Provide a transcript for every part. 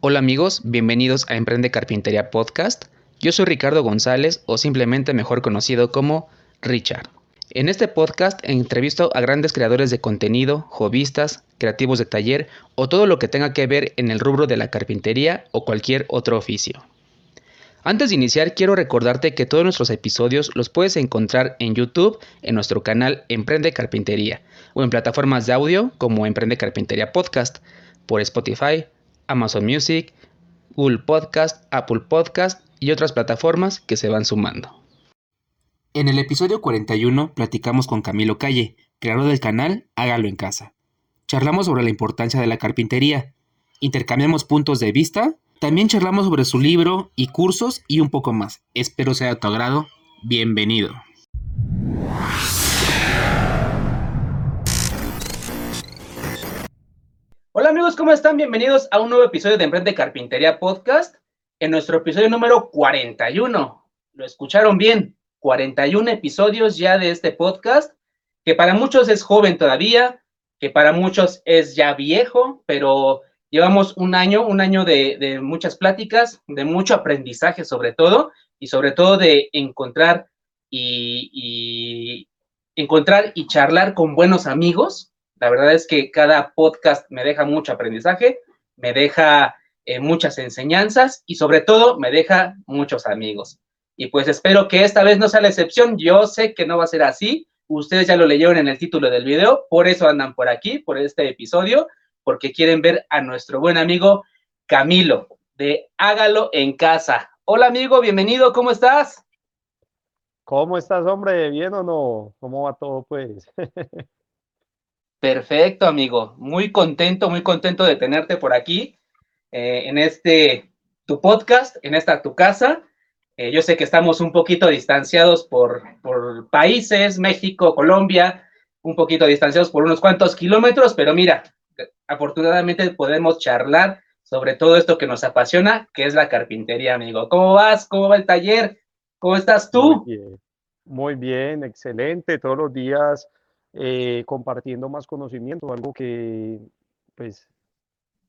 Hola amigos, bienvenidos a Emprende Carpintería Podcast. Yo soy Ricardo González o simplemente mejor conocido como Richard. En este podcast entrevisto a grandes creadores de contenido, hobbyistas, creativos de taller o todo lo que tenga que ver en el rubro de la carpintería o cualquier otro oficio. Antes de iniciar, quiero recordarte que todos nuestros episodios los puedes encontrar en YouTube, en nuestro canal Emprende Carpintería, o en plataformas de audio como Emprende Carpintería Podcast, por Spotify, Amazon Music, Google Podcast, Apple Podcast y otras plataformas que se van sumando. En el episodio 41 platicamos con Camilo Calle, creador del canal Hágalo en Casa. Charlamos sobre la importancia de la carpintería, intercambiamos puntos de vista, también charlamos sobre su libro y cursos y un poco más. Espero sea de tu agrado. Bienvenido. Hola amigos, ¿cómo están? Bienvenidos a un nuevo episodio de Emprende Carpintería Podcast. En nuestro episodio número 41. Lo escucharon bien. 41 episodios ya de este podcast, que para muchos es joven todavía, que para muchos es ya viejo, pero llevamos un año, un año de, muchas pláticas, de mucho aprendizaje sobre todo, y sobre todo de encontrar y encontrar y charlar con buenos amigos, la verdad es que cada podcast me deja mucho aprendizaje, me deja eh, muchas enseñanzas y sobre todo me deja muchos amigos. Y pues espero que esta vez no sea la excepción. Yo sé que no va a ser así. Ustedes ya lo leyeron en el título del video, por eso andan por aquí, por este episodio, porque quieren ver a nuestro buen amigo Camilo de Hágalo en Casa. Hola amigo, bienvenido, ¿cómo estás? ¿Cómo estás, hombre? ¿Bien o no? ¿Cómo va todo, pues? Perfecto, amigo. Muy contento, muy contento de tenerte por aquí eh, en este tu podcast, en esta tu casa. Eh, yo sé que estamos un poquito distanciados por, por países, México, Colombia, un poquito distanciados por unos cuantos kilómetros, pero mira, afortunadamente podemos charlar sobre todo esto que nos apasiona, que es la carpintería, amigo. ¿Cómo vas? ¿Cómo va el taller? ¿Cómo estás tú? Muy bien, Muy bien excelente. Todos los días eh, compartiendo más conocimiento, algo que pues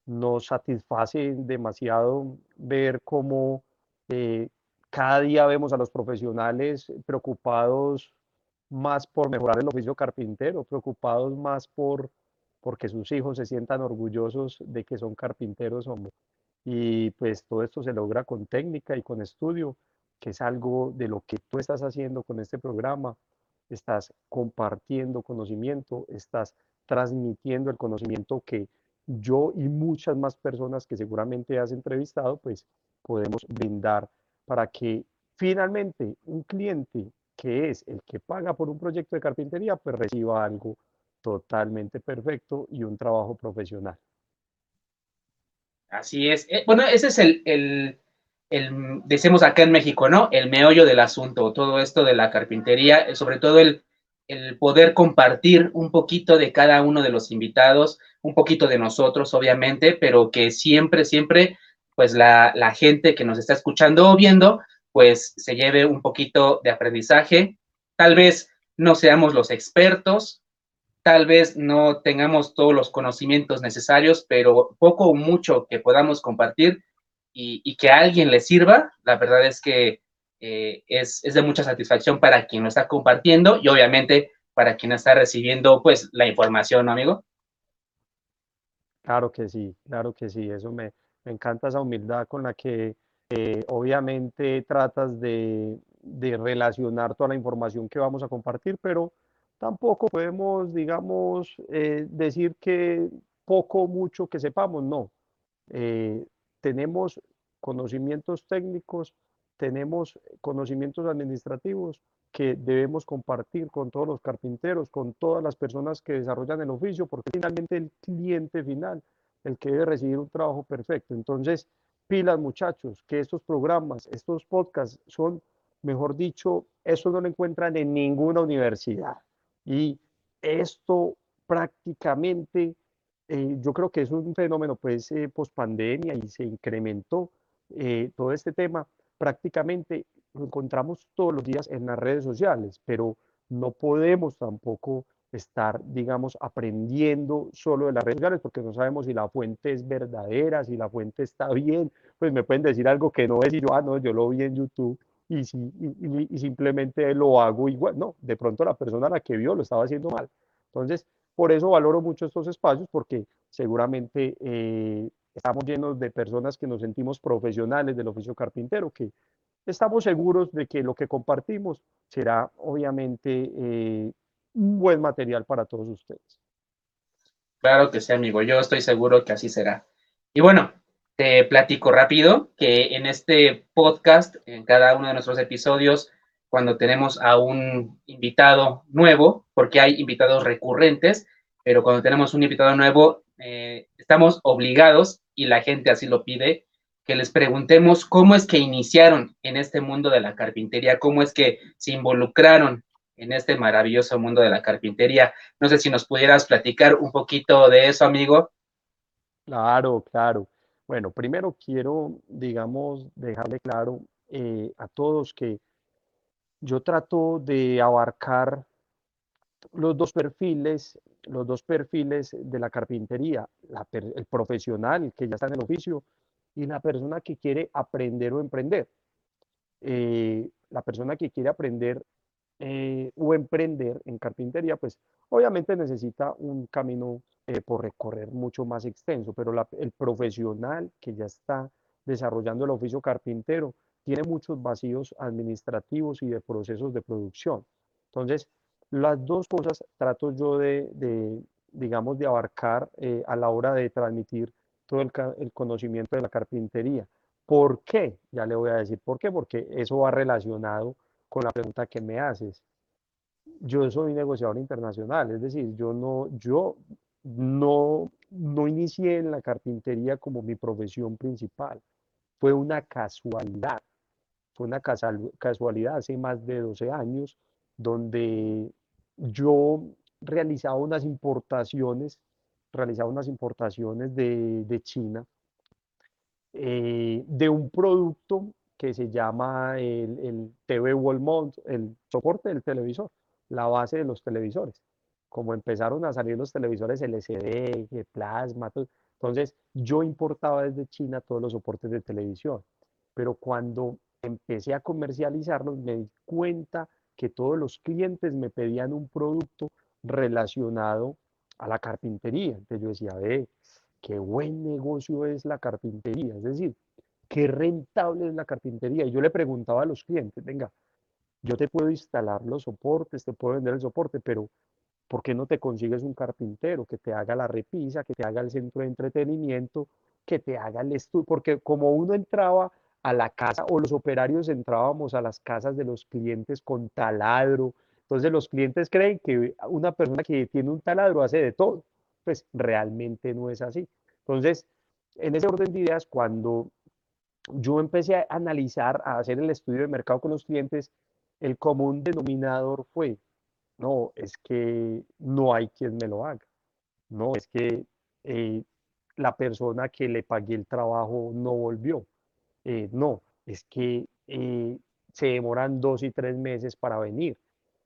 nos satisface demasiado ver cómo eh, cada día vemos a los profesionales preocupados más por mejorar el oficio carpintero, preocupados más por porque sus hijos se sientan orgullosos de que son carpinteros Y pues todo esto se logra con técnica y con estudio, que es algo de lo que tú estás haciendo con este programa, estás compartiendo conocimiento, estás transmitiendo el conocimiento que yo y muchas más personas que seguramente has entrevistado, pues podemos brindar para que finalmente un cliente que es el que paga por un proyecto de carpintería, pues reciba algo totalmente perfecto y un trabajo profesional. Así es. Eh, bueno, ese es el el, decimos acá en México, ¿no? El meollo del asunto, todo esto de la carpintería, eh, sobre todo el, el poder compartir un poquito de cada uno de los invitados, un poquito de nosotros, obviamente, pero que siempre, siempre, pues la gente que nos está escuchando o viendo, pues se lleve un poquito de aprendizaje. Tal vez no seamos los expertos, tal vez no tengamos todos los conocimientos necesarios, pero poco o mucho que podamos compartir, y, que a alguien le sirva, la verdad es que eh, es, de mucha satisfacción para quien lo está compartiendo y obviamente para quien está recibiendo pues la información, ¿no, amigo? Claro que sí, claro que sí, eso me, encanta esa humildad con la que eh, obviamente tratas de, relacionar toda la información que vamos a compartir, pero tampoco podemos, digamos, eh, decir que poco mucho que sepamos, no tenemos conocimientos técnicos, tenemos conocimientos administrativos que debemos compartir con todos los carpinteros, con todas las personas que desarrollan el oficio, porque finalmente el cliente final, el que debe recibir un trabajo perfecto. Entonces, pilas muchachos, que estos programas, estos podcasts son, mejor dicho, eso no lo encuentran en ninguna universidad. Y esto prácticamente eh, yo creo que es un fenómeno pues eh, post pandemia y se incrementó eh, todo este tema. Prácticamente lo encontramos todos los días en las redes sociales, pero no podemos tampoco estar, digamos, aprendiendo solo de las redes sociales, porque no sabemos si la fuente es verdadera, si la fuente está bien, pues me pueden decir algo que no es y yo, ah, no, yo lo vi en YouTube y, si, y, simplemente lo hago igual. No, de pronto la persona a la que vio lo estaba haciendo mal. Entonces, por eso valoro mucho estos espacios, porque seguramente eh, estamos llenos de personas que nos sentimos profesionales del oficio carpintero, que estamos seguros de que lo que compartimos será obviamente eh, un buen material para todos ustedes. Claro que sí, amigo. Yo estoy seguro que así será. Y bueno, te platico rápido que en este podcast, en cada uno de nuestros episodios, cuando tenemos a un invitado nuevo, porque hay invitados recurrentes, pero cuando tenemos un invitado nuevo, eh, estamos obligados, y la gente así lo pide, que les preguntemos cómo es que iniciaron en este mundo de la carpintería, cómo es que se involucraron en este maravilloso mundo de la carpintería. No sé si nos pudieras platicar un poquito de eso, amigo. Claro, claro. Bueno, primero quiero, digamos, dejarle claro eh, a todos que yo trato de abarcar los dos perfiles, los dos perfiles de la carpintería, el profesional que ya está en el oficio y la persona que quiere aprender o emprender. Eh, la persona que quiere aprender eh, o emprender en carpintería, pues obviamente necesita un camino eh, por recorrer mucho más extenso, pero el profesional que ya está desarrollando el oficio carpintero tiene muchos vacíos administrativos y de procesos de producción. Entonces, las dos cosas trato yo de, digamos, de abarcar eh, a la hora de transmitir todo el, el conocimiento de la carpintería. ¿Por qué? Ya le voy a decir por qué, porque eso va relacionado con la pregunta que me haces. Yo soy negociador internacional, es decir, yo no, yo no, no inicié en la carpintería como mi profesión principal. Fue una casualidad, fue una casualidad hace más de 12 años donde yo realizaba unas importaciones, realizaba unas importaciones de, de China eh, de un producto que se llama el, el TV Wall el soporte del televisor, la base de los televisores. Como empezaron a salir los televisores LCD, plasma, entonces yo importaba desde China todos los soportes de televisión, pero cuando empecé a comercializarlos me di cuenta que todos los clientes me pedían un producto relacionado a la carpintería. Entonces yo decía, ve, qué buen negocio es la carpintería. Es decir, qué rentable es la carpintería. Y yo le preguntaba a los clientes, venga, yo te puedo instalar los soportes, te puedo vender el soporte, pero ¿por qué no te consigues un carpintero que te haga la repisa, que te haga el centro de entretenimiento, que te haga el estudio? Porque como uno entraba a la casa o los operarios entrábamos a las casas de los clientes con taladro, entonces los clientes creen que una persona que tiene un taladro hace de todo, pues realmente no es así. Entonces, en ese orden de ideas, cuando yo empecé a analizar, a hacer el estudio de mercado con los clientes, el común denominador fue, no, es que no hay quien me lo haga, no, es que eh, la persona que le pagué el trabajo no volvió, eh, no, es que eh, se demoran dos y tres meses para venir.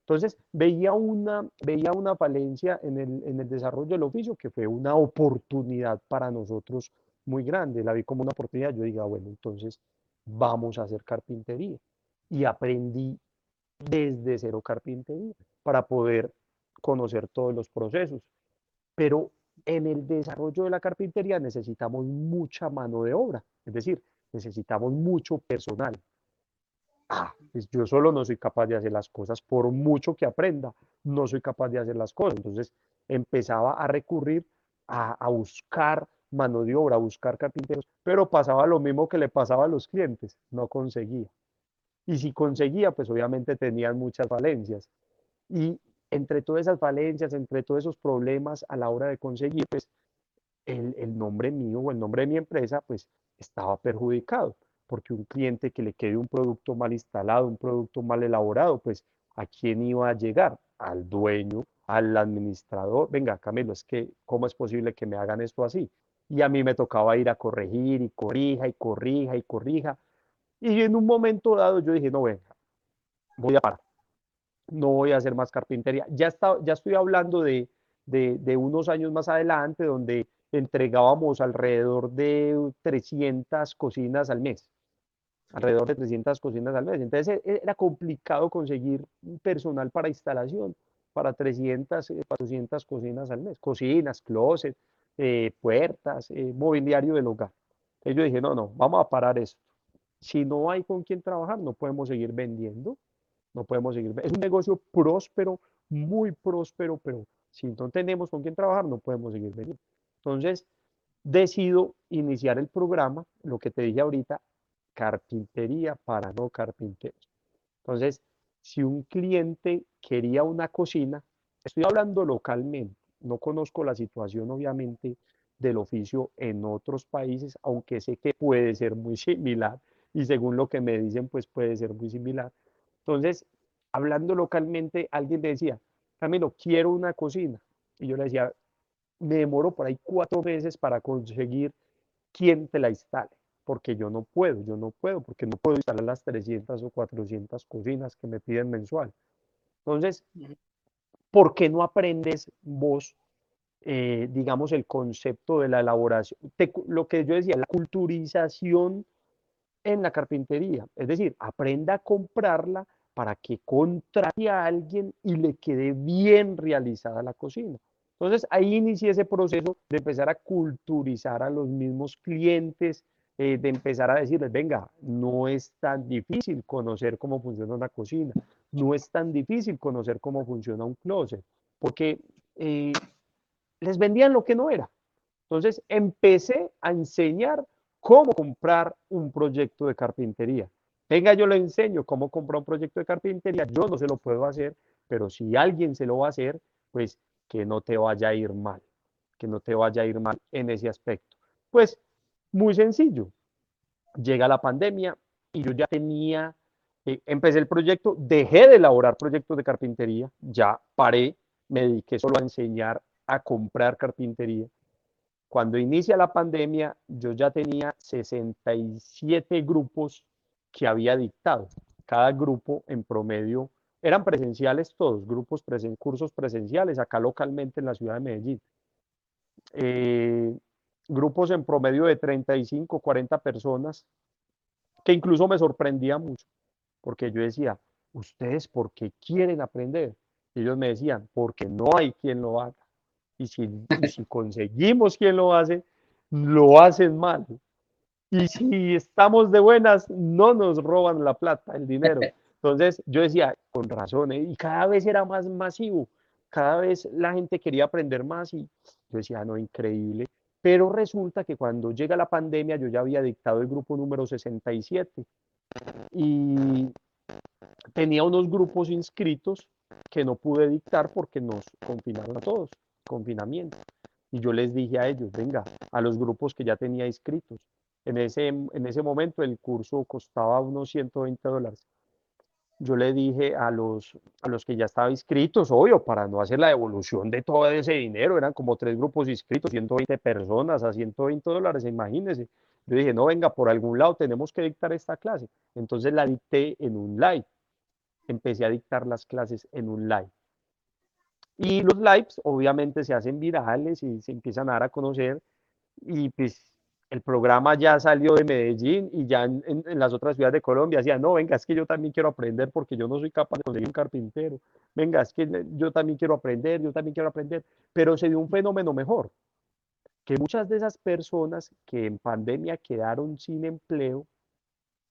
Entonces, veía una, veía una falencia en el, en el desarrollo del oficio que fue una oportunidad para nosotros muy grande, la vi como una oportunidad, yo diga, bueno, entonces vamos a hacer carpintería. Y aprendí desde cero carpintería para poder conocer todos los procesos. Pero en el desarrollo de la carpintería necesitamos mucha mano de obra, es decir, necesitamos mucho personal. Ah, pues yo solo no soy capaz de hacer las cosas, por mucho que aprenda, no soy capaz de hacer las cosas. Entonces empezaba a recurrir a, a buscar mano de obra, buscar carpinteros, pero pasaba lo mismo que le pasaba a los clientes, no conseguía. Y si conseguía, pues obviamente tenían muchas falencias. Y entre todas esas falencias, entre todos esos problemas a la hora de conseguir, pues el, el nombre mío o el nombre de mi empresa, pues estaba perjudicado, porque un cliente que le quede un producto mal instalado, un producto mal elaborado, pues ¿a quién iba a llegar? Al dueño, al administrador. Venga, Camilo, es que, ¿cómo es posible que me hagan esto así? y a mí me tocaba ir a corregir y corrija y corrija y corrija. Y en un momento dado yo dije, no, venga, voy a parar. no voy a hacer más carpintería. Ya, está, ya estoy hablando de, de, unos años más adelante donde entregábamos alrededor de 300 cocinas al mes, alrededor de 300 cocinas al mes. Entonces e, era complicado conseguir personal para instalación, para 300, 400 eh, cocinas al mes, cocinas, closets, eh, puertas, eh, mobiliario del hogar. Entonces yo dije, no, no, vamos a parar esto. Si no hay con quién trabajar, no podemos seguir vendiendo, no podemos seguir. Es un negocio próspero, muy próspero, pero si no tenemos con quién trabajar, no podemos seguir vendiendo. Entonces, decido iniciar el programa, lo que te dije ahorita, carpintería para no carpinteros. Entonces, si un cliente quería una cocina, estoy hablando localmente, no conozco la situación obviamente del oficio en otros países, aunque sé que puede ser muy similar y según lo que me dicen, pues puede ser muy similar. Entonces, hablando localmente, alguien me decía, Camilo, quiero una cocina. Y yo le decía, me demoro por ahí cuatro meses para conseguir quien te la instale, porque yo no puedo, yo no puedo, porque no puedo instalar las 300 o 400 cocinas que me piden mensual. Entonces, ¿por qué no aprendes vos, eh, digamos, el concepto de la elaboración? lo que yo decía, la culturización en la carpintería, es decir, aprenda a comprarla para que contrate a alguien y le quede bien realizada la cocina. Entonces ahí inicié ese proceso de empezar a culturizar a los mismos clientes, eh, de empezar a decirles, venga, no es tan difícil conocer cómo funciona una cocina, no es tan difícil conocer cómo funciona un closet, porque eh, les vendían lo que no era. Entonces empecé a enseñar cómo comprar un proyecto de carpintería. Venga, yo le enseño cómo comprar un proyecto de carpintería. Yo no se lo puedo hacer, pero si alguien se lo va a hacer, pues que no te vaya a ir mal, que no te vaya a ir mal en ese aspecto. Pues muy sencillo. Llega la pandemia y yo ya tenía, eh, empecé el proyecto, dejé de elaborar proyectos de carpintería, ya paré, me dediqué solo a enseñar a comprar carpintería. Cuando inicia la pandemia, yo ya tenía 67 grupos que había dictado. Cada grupo en promedio eran presenciales todos, grupos, presen, cursos presenciales, acá localmente en la ciudad de Medellín. Eh, grupos en promedio de 35, 40 personas, que incluso me sorprendía mucho, porque yo decía, ¿ustedes por qué quieren aprender? Y ellos me decían, porque no hay quien lo haga. Y si, y si conseguimos quien lo hace, lo hacen mal. Y si estamos de buenas, no nos roban la plata, el dinero. Entonces yo decía, con razón, ¿eh? y cada vez era más masivo, cada vez la gente quería aprender más y yo decía, no, increíble. Pero resulta que cuando llega la pandemia, yo ya había dictado el grupo número 67 y tenía unos grupos inscritos que no pude dictar porque nos confinaron a todos, confinamiento. Y yo les dije a ellos, venga, a los grupos que ya tenía inscritos, en ese, en ese momento el curso costaba unos 120 dólares. Yo le dije a los, a los que ya estaban inscritos, obvio, para no hacer la devolución de todo ese dinero, eran como tres grupos inscritos, 120 personas a 120 dólares, imagínense. Yo dije, no, venga, por algún lado tenemos que dictar esta clase. Entonces la dicté en un live. Empecé a dictar las clases en un live. Y los lives obviamente se hacen virales y se empiezan a dar a conocer. Y pues el programa ya salió de Medellín y ya en, las otras ciudades de Colombia decía, no, venga, es que yo también quiero aprender porque yo no soy capaz de conseguir un carpintero. Venga, es que yo también quiero aprender, yo también quiero aprender. Pero se dio un fenómeno mejor, que muchas de esas personas que en pandemia quedaron sin empleo,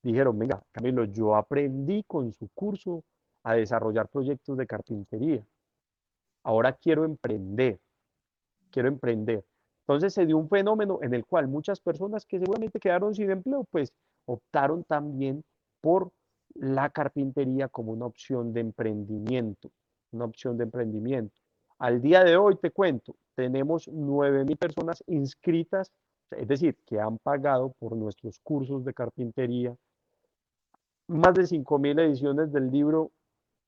dijeron, venga, Camilo, yo aprendí con su curso a desarrollar proyectos de carpintería. Ahora quiero emprender, quiero emprender. Entonces se dio un fenómeno en el cual muchas personas que seguramente quedaron sin empleo, pues optaron también por la carpintería como una opción de emprendimiento, una opción de emprendimiento. Al día de hoy te cuento, tenemos 9.000 personas inscritas, es decir, que han pagado por nuestros cursos de carpintería, más de 5.000 ediciones del libro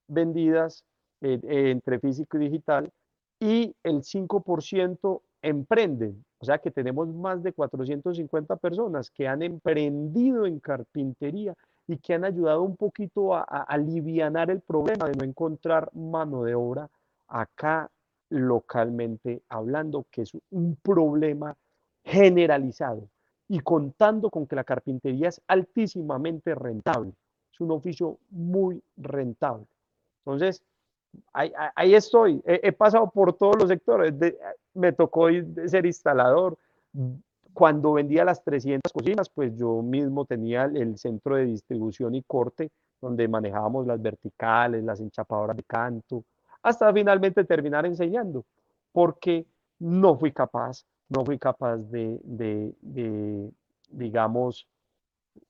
vendidas eh, entre físico y digital, y el 5% emprenden. O sea que tenemos más de 450 personas que han emprendido en carpintería y que han ayudado un poquito a, aliviar el problema de no encontrar mano de obra acá localmente hablando, que es un problema generalizado y contando con que la carpintería es altísimamente rentable. Es un oficio muy rentable. Entonces, ahí, estoy. He, pasado por todos los sectores. Me tocó ser instalador. Cuando vendía las 300 cocinas, pues yo mismo tenía el centro de distribución y corte, donde manejábamos las verticales, las enchapadoras de canto, hasta finalmente terminar enseñando, porque no fui capaz, no fui capaz de, de digamos,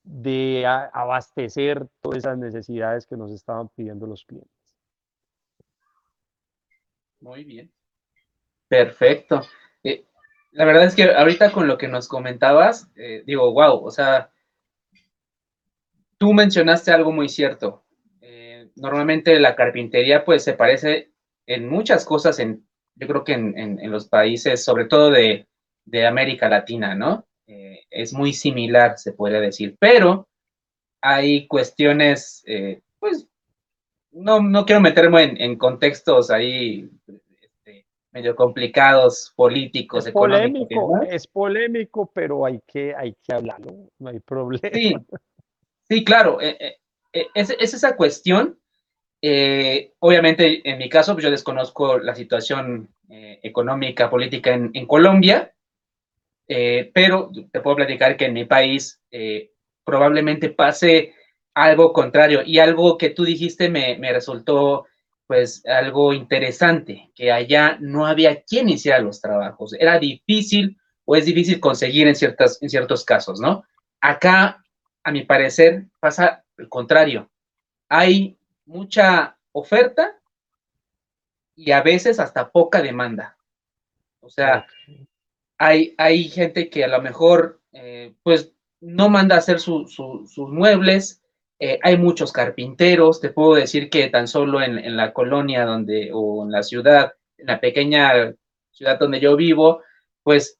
de abastecer todas esas necesidades que nos estaban pidiendo los clientes. Muy bien. Perfecto. Eh, la verdad es que ahorita con lo que nos comentabas, eh, digo, wow, o sea, tú mencionaste algo muy cierto. Eh, normalmente la carpintería pues se parece en muchas cosas, en, yo creo que en, los países, sobre todo de, América Latina, ¿no? es muy similar, se podría decir, pero hay cuestiones, pues no, no quiero meterme en, contextos ahí medio complicados, políticos, es Polémico, es polémico, pero hay que, hay que hablarlo, no hay problema. Sí, sí claro, eh, eh, eh, es, esa cuestión. obviamente, en mi caso, pues yo desconozco la situación económica, política en, en Colombia, pero te puedo platicar que en mi país probablemente pase algo contrario y algo que tú dijiste me, resultó pues algo interesante, que allá no había quien hiciera los trabajos, era difícil o es difícil conseguir en, ciertas, en ciertos casos, ¿no? Acá, a mi parecer, pasa el contrario, hay mucha oferta y a veces hasta poca demanda. O sea, hay, hay gente que a lo mejor, eh, pues, no manda a hacer sus muebles, eh, hay muchos carpinteros, te puedo decir que tan solo en, la colonia donde, o en la ciudad, en la pequeña ciudad donde yo vivo, pues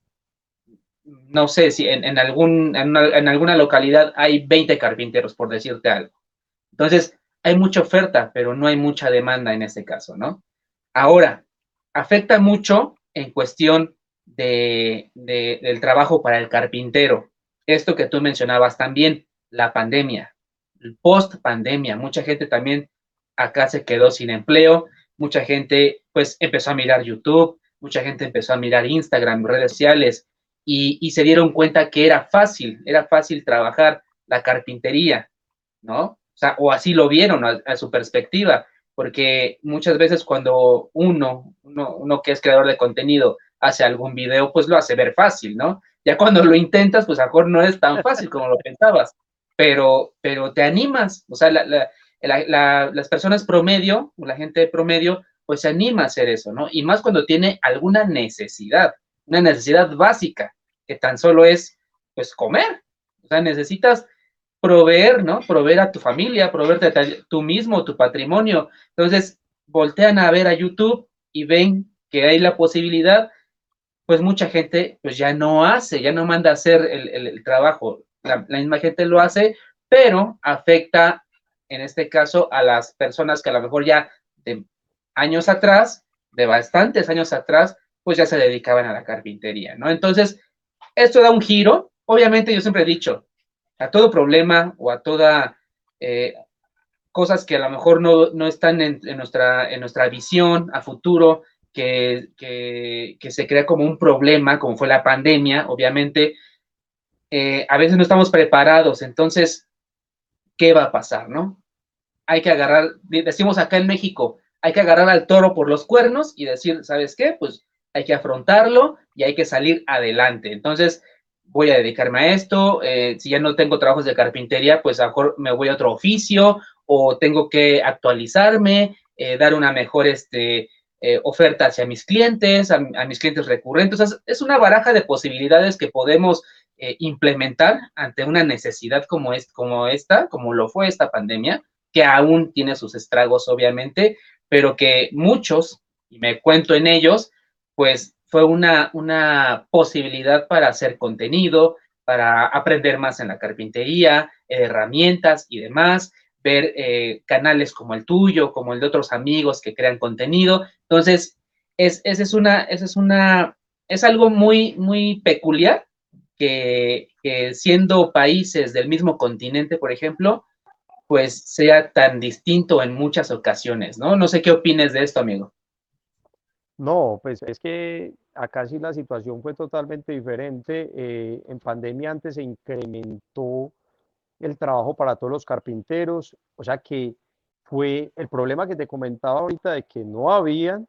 no sé si en, algún, en, alguna localidad hay 20 carpinteros, por decirte algo. Entonces, hay mucha oferta, pero no hay mucha demanda en este caso, ¿no? Ahora, afecta mucho en cuestión de, del trabajo para el carpintero. Esto que tú mencionabas también, la pandemia post pandemia. Mucha gente también acá se quedó sin empleo, mucha gente pues empezó a mirar YouTube, mucha gente empezó a mirar Instagram, redes sociales y, se dieron cuenta que era fácil, era fácil trabajar la carpintería, ¿no? O así lo vieron a, su perspectiva, porque muchas veces cuando uno, uno, uno que es creador de contenido hace algún video, pues lo hace ver fácil, ¿no? Ya cuando lo intentas, pues a lo mejor no es tan fácil como lo pensabas pero, pero te animas, o sea, las personas promedio, la gente promedio, pues se anima a hacer eso, ¿no? Y más cuando tiene alguna necesidad, una necesidad básica, que tan solo es, pues, comer. O sea, necesitas proveer, ¿no? Proveer a tu familia, proveerte a tú mismo, tu patrimonio. Entonces, voltean a ver a YouTube y ven que hay la posibilidad, pues mucha gente, pues ya no hace, ya no manda a hacer el trabajo la, misma gente lo hace, pero afecta en este caso a las personas que a lo mejor ya de años atrás, de bastantes años atrás, pues ya se dedicaban a la carpintería, ¿no? Entonces, esto da un giro. Obviamente, yo siempre he dicho, a todo problema o a toda eh, cosas que a lo mejor no, están en, nuestra, en nuestra visión a futuro, que, que, se crea como un problema, como fue la pandemia, obviamente, eh, a veces no estamos preparados, entonces, ¿qué va a pasar, no? Hay que agarrar, decimos acá en México, hay que agarrar al toro por los cuernos y decir, ¿sabes qué? Pues hay que afrontarlo y hay que salir adelante. Entonces, voy a dedicarme a esto, eh, si ya no tengo trabajos de carpintería, pues mejor me voy a otro oficio o tengo que actualizarme, eh, dar una mejor este, oferta hacia mis clientes, a, mis clientes recurrentes. es una baraja de posibilidades que podemos eh, implementar ante una necesidad como, es, como esta, como lo fue esta pandemia, que aún tiene sus estragos, obviamente, pero que muchos, y me cuento en ellos, pues fue una, una posibilidad para hacer contenido, para aprender más en la carpintería, herramientas y demás, ver eh, canales como el tuyo, como el de otros amigos que crean contenido. Entonces, es, esa es una, es una, es algo muy, muy peculiar que, siendo países del mismo continente, por ejemplo, pues sea tan distinto en muchas ocasiones, ¿no? No sé qué opines de esto, amigo. No, pues es que acá sí la situación fue totalmente diferente. Eh, en pandemia antes se incrementó el trabajo para todos los carpinteros, o sea que fue el problema que te comentaba ahorita de que no habían,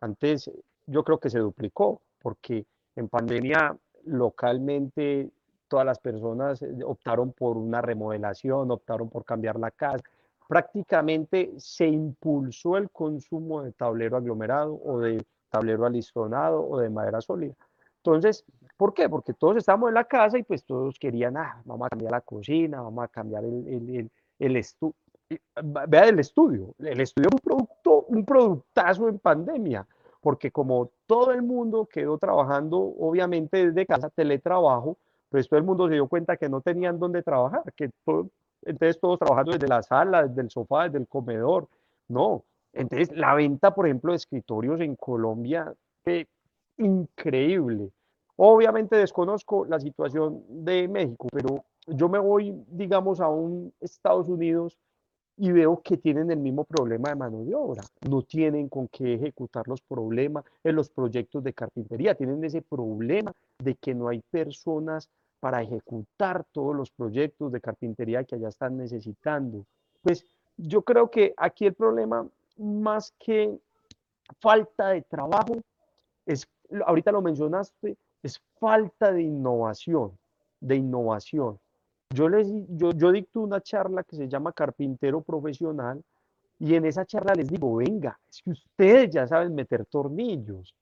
antes yo creo que se duplicó, porque en pandemia localmente todas las personas eh, optaron por una remodelación, optaron por cambiar la casa. Prácticamente se impulsó el consumo de tablero aglomerado o de tablero alistonado o de madera sólida. Entonces, ¿por qué? Porque todos estábamos en la casa y pues todos querían, ah, vamos a cambiar la cocina, vamos a cambiar el, el, el, estudio. Vea el estudio, el estudio es un producto, un productazo en pandemia, porque como todo el mundo quedó trabajando, obviamente desde casa, teletrabajo, pues todo el mundo se dio cuenta que no tenían dónde trabajar, que entonces todos trabajando desde la sala, desde el sofá, desde el comedor, no. Entonces la venta, por ejemplo, de escritorios en Colombia, increíble. Obviamente desconozco la situación de México, pero yo me voy, digamos, a un Estados Unidos y veo que tienen el mismo problema de mano de obra. No tienen con qué ejecutar los problemas en los proyectos de carpintería. Tienen ese problema de que no hay personas para ejecutar todos los proyectos de carpintería que allá están necesitando. Pues yo creo que aquí el problema, más que falta de trabajo, es, ahorita lo mencionaste, es falta de innovación, de innovación. Yo, les, yo, yo dicto una charla que se llama Carpintero Profesional y en esa charla les digo, venga, es que ustedes ya saben meter tornillos,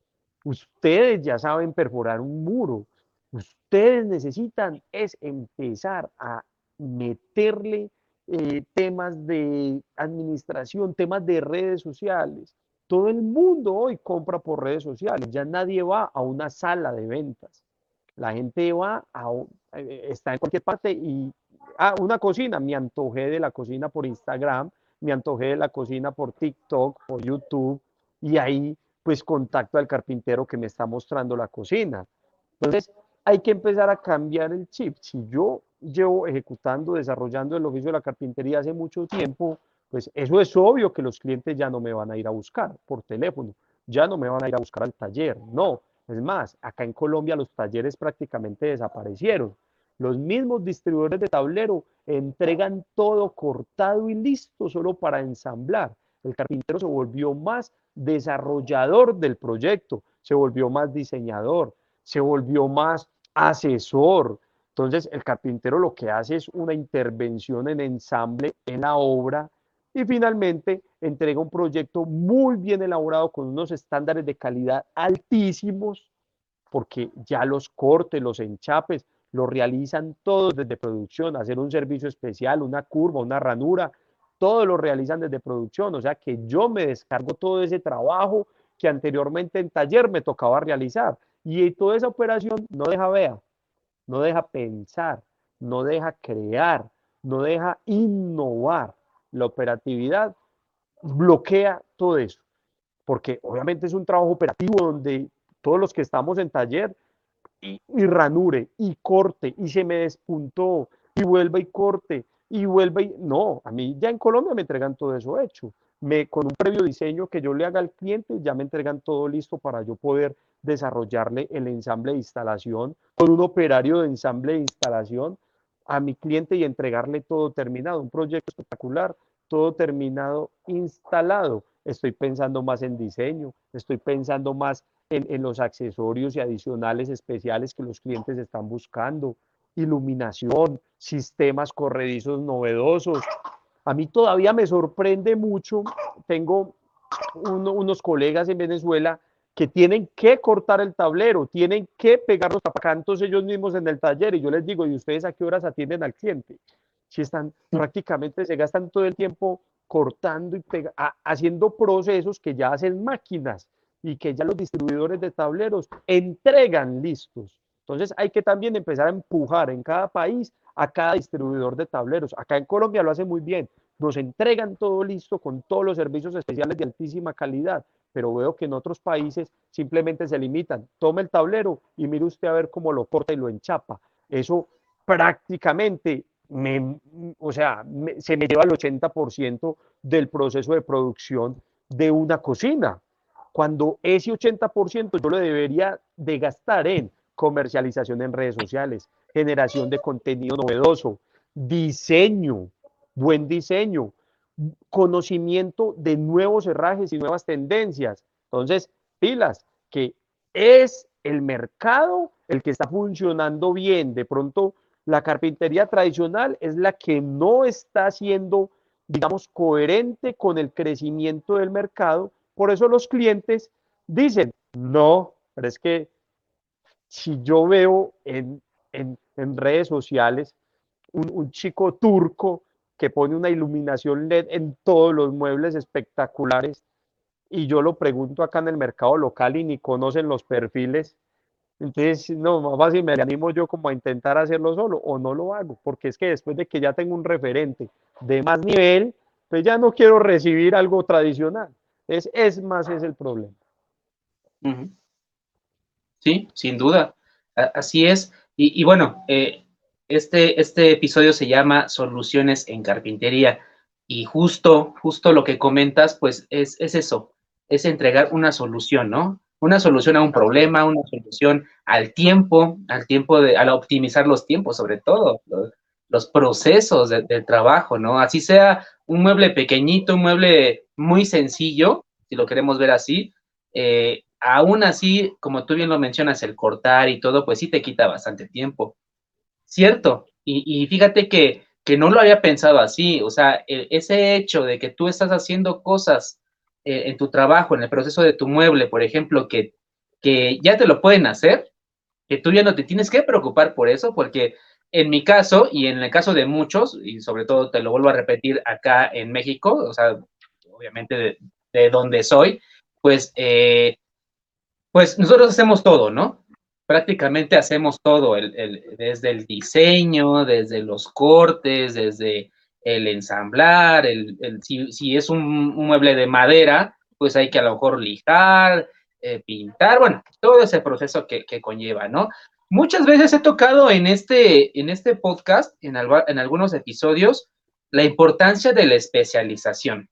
ustedes ya saben perforar un muro, ustedes necesitan es empezar a meterle eh, temas de administración, temas de redes sociales. Todo el mundo hoy compra por redes sociales, ya nadie va a una sala de ventas. La gente va a, está en cualquier parte y, ah, una cocina, me antojé de la cocina por Instagram, me antojé de la cocina por TikTok, por YouTube, y ahí pues contacto al carpintero que me está mostrando la cocina. Entonces, hay que empezar a cambiar el chip. Si yo llevo ejecutando, desarrollando el oficio de la carpintería hace mucho tiempo, pues eso es obvio que los clientes ya no me van a ir a buscar por teléfono, ya no me van a ir a buscar al taller, no. Es más, acá en Colombia los talleres prácticamente desaparecieron. Los mismos distribuidores de tablero entregan todo cortado y listo solo para ensamblar. El carpintero se volvió más desarrollador del proyecto, se volvió más diseñador, se volvió más asesor. Entonces, el carpintero lo que hace es una intervención en ensamble en la obra y finalmente entrega un proyecto muy bien elaborado con unos estándares de calidad altísimos, porque ya los cortes, los enchapes, lo realizan todos desde producción, hacer un servicio especial, una curva, una ranura, todo lo realizan desde producción, o sea que yo me descargo todo ese trabajo que anteriormente en taller me tocaba realizar. Y toda esa operación no deja ver, no deja pensar, no deja crear, no deja innovar. La operatividad bloquea todo eso, porque obviamente es un trabajo operativo donde todos los que estamos en taller y, ranure y corte y se me despuntó y vuelva y corte y vuelva y no, a mí ya en Colombia me entregan todo eso hecho. Me, con un previo diseño que yo le haga al cliente, ya me entregan todo listo para yo poder desarrollarle el ensamble de instalación con un operario de ensamble de instalación a mi cliente y entregarle todo terminado, un proyecto espectacular, todo terminado, instalado. Estoy pensando más en diseño, estoy pensando más en, en los accesorios y adicionales especiales que los clientes están buscando, iluminación, sistemas corredizos novedosos. A mí todavía me sorprende mucho, tengo unos colegas en Venezuela que tienen que cortar el tablero, tienen que pegar los tapacantos ellos mismos en el taller. Y yo les digo, ¿y ustedes a qué horas atienden al cliente? Si están prácticamente, se gastan todo el tiempo cortando y haciendo procesos que ya hacen máquinas y que ya los distribuidores de tableros entregan listos. Entonces hay que también empezar a empujar en cada país a cada distribuidor de tableros. Acá en Colombia lo hace muy bien. Nos entregan todo listo con todos los servicios especiales de altísima calidad, pero veo que en otros países simplemente se limitan. Tome el tablero y mire usted a ver cómo lo corta y lo enchapa. Eso prácticamente me, o sea, se me lleva el 80% del proceso de producción de una cocina, cuando ese 80% yo lo debería de gastar en comercialización en redes sociales, generación de contenido novedoso, diseño, buen diseño, conocimiento de nuevos herrajes y nuevas tendencias. Entonces, pilas, que es el mercado el que está funcionando bien. De pronto, la carpintería tradicional es la que no está siendo, digamos, coherente con el crecimiento del mercado. Por eso los clientes dicen, no, pero es que si yo veo en, redes sociales un, un chico turco que pone una iluminación LED en todos los muebles espectaculares y yo lo pregunto acá en el mercado local y ni conocen los perfiles. Entonces, no, más fácil me animo yo como a intentar hacerlo solo o no lo hago, porque es que después de que ya tengo un referente de más nivel, pues ya no quiero recibir algo tradicional. Es, es más, es el problema. Sí, sin duda. Así es. Y, bueno, eh, este, este episodio se llama Soluciones en Carpintería y justo, justo lo que comentas, pues es, es eso, es entregar una solución, ¿no? Una solución a un problema, una solución al tiempo, al tiempo de, al optimizar los tiempos, sobre todo, los, procesos del trabajo, ¿no? Así sea un mueble pequeñito, un mueble muy sencillo, si lo queremos ver así, eh, aún así, como tú bien lo mencionas, el cortar y todo, pues sí te quita bastante tiempo. Cierto, y, fíjate que, que, no lo había pensado así, o sea, e, ese hecho de que tú estás haciendo cosas eh, en tu trabajo, en el proceso de tu mueble, por ejemplo, que, que ya te lo pueden hacer, que tú ya no te tienes que preocupar por eso, porque en mi caso y en el caso de muchos, y sobre todo te lo vuelvo a repetir acá en México, o sea, obviamente de, donde soy, pues, eh, pues nosotros hacemos todo, ¿no? prácticamente hacemos todo, el, desde el diseño, desde los cortes, desde el ensamblar, el, si, es un, mueble de madera, pues hay que a lo mejor lijar, eh, pintar, bueno, todo ese proceso que, conlleva, ¿no? Muchas veces he tocado en este, en este podcast, en, en algunos episodios, la importancia de la especialización,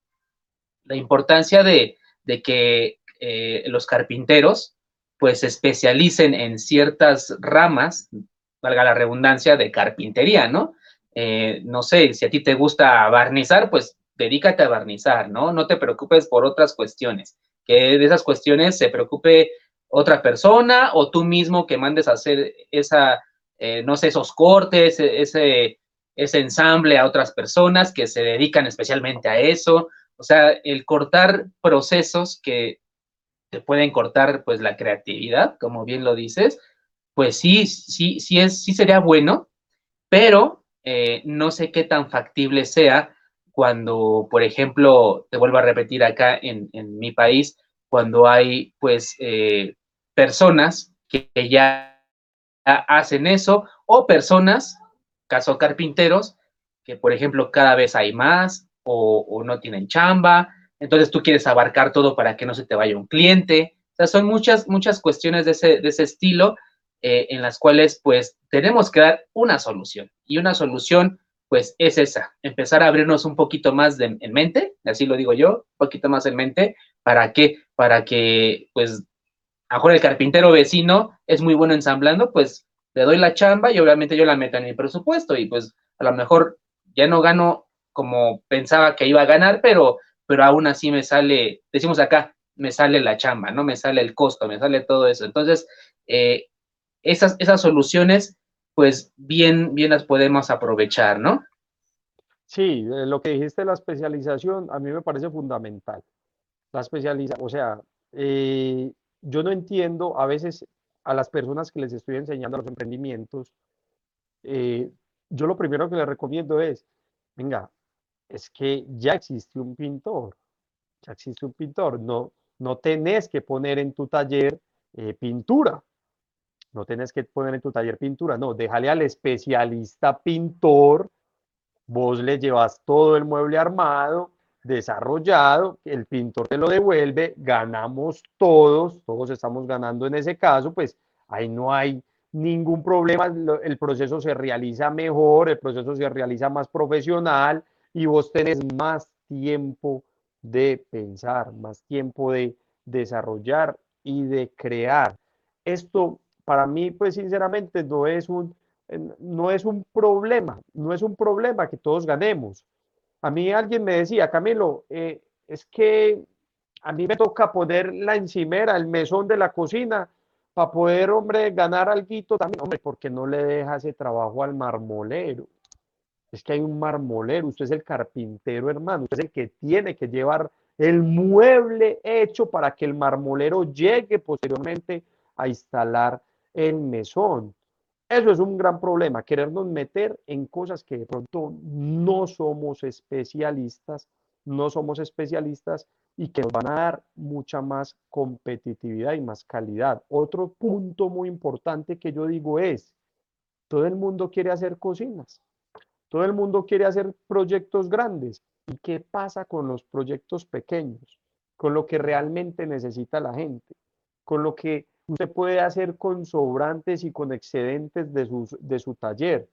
la importancia de, que eh, los carpinteros pues se especialicen en ciertas ramas, valga la redundancia, de carpintería, ¿no? Eh, no sé, si a ti te gusta barnizar, pues dedícate a barnizar, ¿no? No te preocupes por otras cuestiones, que de esas cuestiones se preocupe otra persona o tú mismo que mandes a hacer esa, eh, no sé, esos cortes, ese, ese ensamble a otras personas que se dedican especialmente a eso. O sea, el cortar procesos que pueden cortar pues la creatividad, como bien lo dices, pues sí, sí, sí, es, sí sería bueno, pero eh, no sé qué tan factible sea cuando, por ejemplo, te vuelvo a repetir acá en, mi país, cuando hay pues eh, personas que, ya hacen eso o personas, caso carpinteros, que por ejemplo cada vez hay más o, no tienen chamba entonces tú quieres abarcar todo para que no se te vaya un cliente. O sea, son muchas, muchas cuestiones de ese, de ese estilo eh, en las cuales pues tenemos que dar una solución. Y una solución pues es esa, empezar a abrirnos un poquito más de, en mente, así lo digo yo, un poquito más en mente, ¿para qué? Para que pues a el carpintero vecino es muy bueno ensamblando, pues le doy la chamba y obviamente yo la meto en mi presupuesto y pues a lo mejor ya no gano como pensaba que iba a ganar, pero pero aún así me sale, decimos acá, me sale la chamba, ¿no? Me sale el costo, me sale todo eso. Entonces, eh, esas, esas soluciones, pues bien, bien las podemos aprovechar, ¿no? Sí, eh, lo que dijiste la especialización a mí me parece fundamental. La especialización, o sea, eh, yo no entiendo a veces a las personas que les estoy enseñando los emprendimientos, yo lo primero que les recomiendo es, venga, es que ya existe un pintor, ya existe un pintor, no, no tenés que poner en tu taller eh, pintura. No tenés que poner en tu taller pintura, no, déjale al especialista pintor, vos le llevas todo el mueble armado, desarrollado, el pintor te lo devuelve, ganamos todos, todos estamos ganando en ese caso, pues ahí no hay ningún problema, el proceso se realiza mejor, el proceso se realiza más profesional y vos tenés más tiempo de pensar, más tiempo de desarrollar y de crear. Esto para mí, pues sinceramente, no es un, no es un problema, no es un problema que todos ganemos. A mí alguien me decía, Camilo, eh, es que a mí me toca poner la encimera, el mesón de la cocina, para poder, hombre, ganar algo también, hombre, porque no le deja ese trabajo al marmolero. Es que hay un marmolero, usted es el carpintero, hermano, usted es el que tiene que llevar el mueble hecho para que el marmolero llegue posteriormente a instalar el mesón. Eso es un gran problema, querernos meter en cosas que de pronto no somos especialistas, no somos especialistas y que nos van a dar mucha más competitividad y más calidad. Otro punto muy importante que yo digo es, todo el mundo quiere hacer cocinas, todo el mundo quiere hacer proyectos grandes. ¿Y qué pasa con los proyectos pequeños? Con lo que realmente necesita la gente, con lo que usted puede hacer con sobrantes y con excedentes de, de su taller.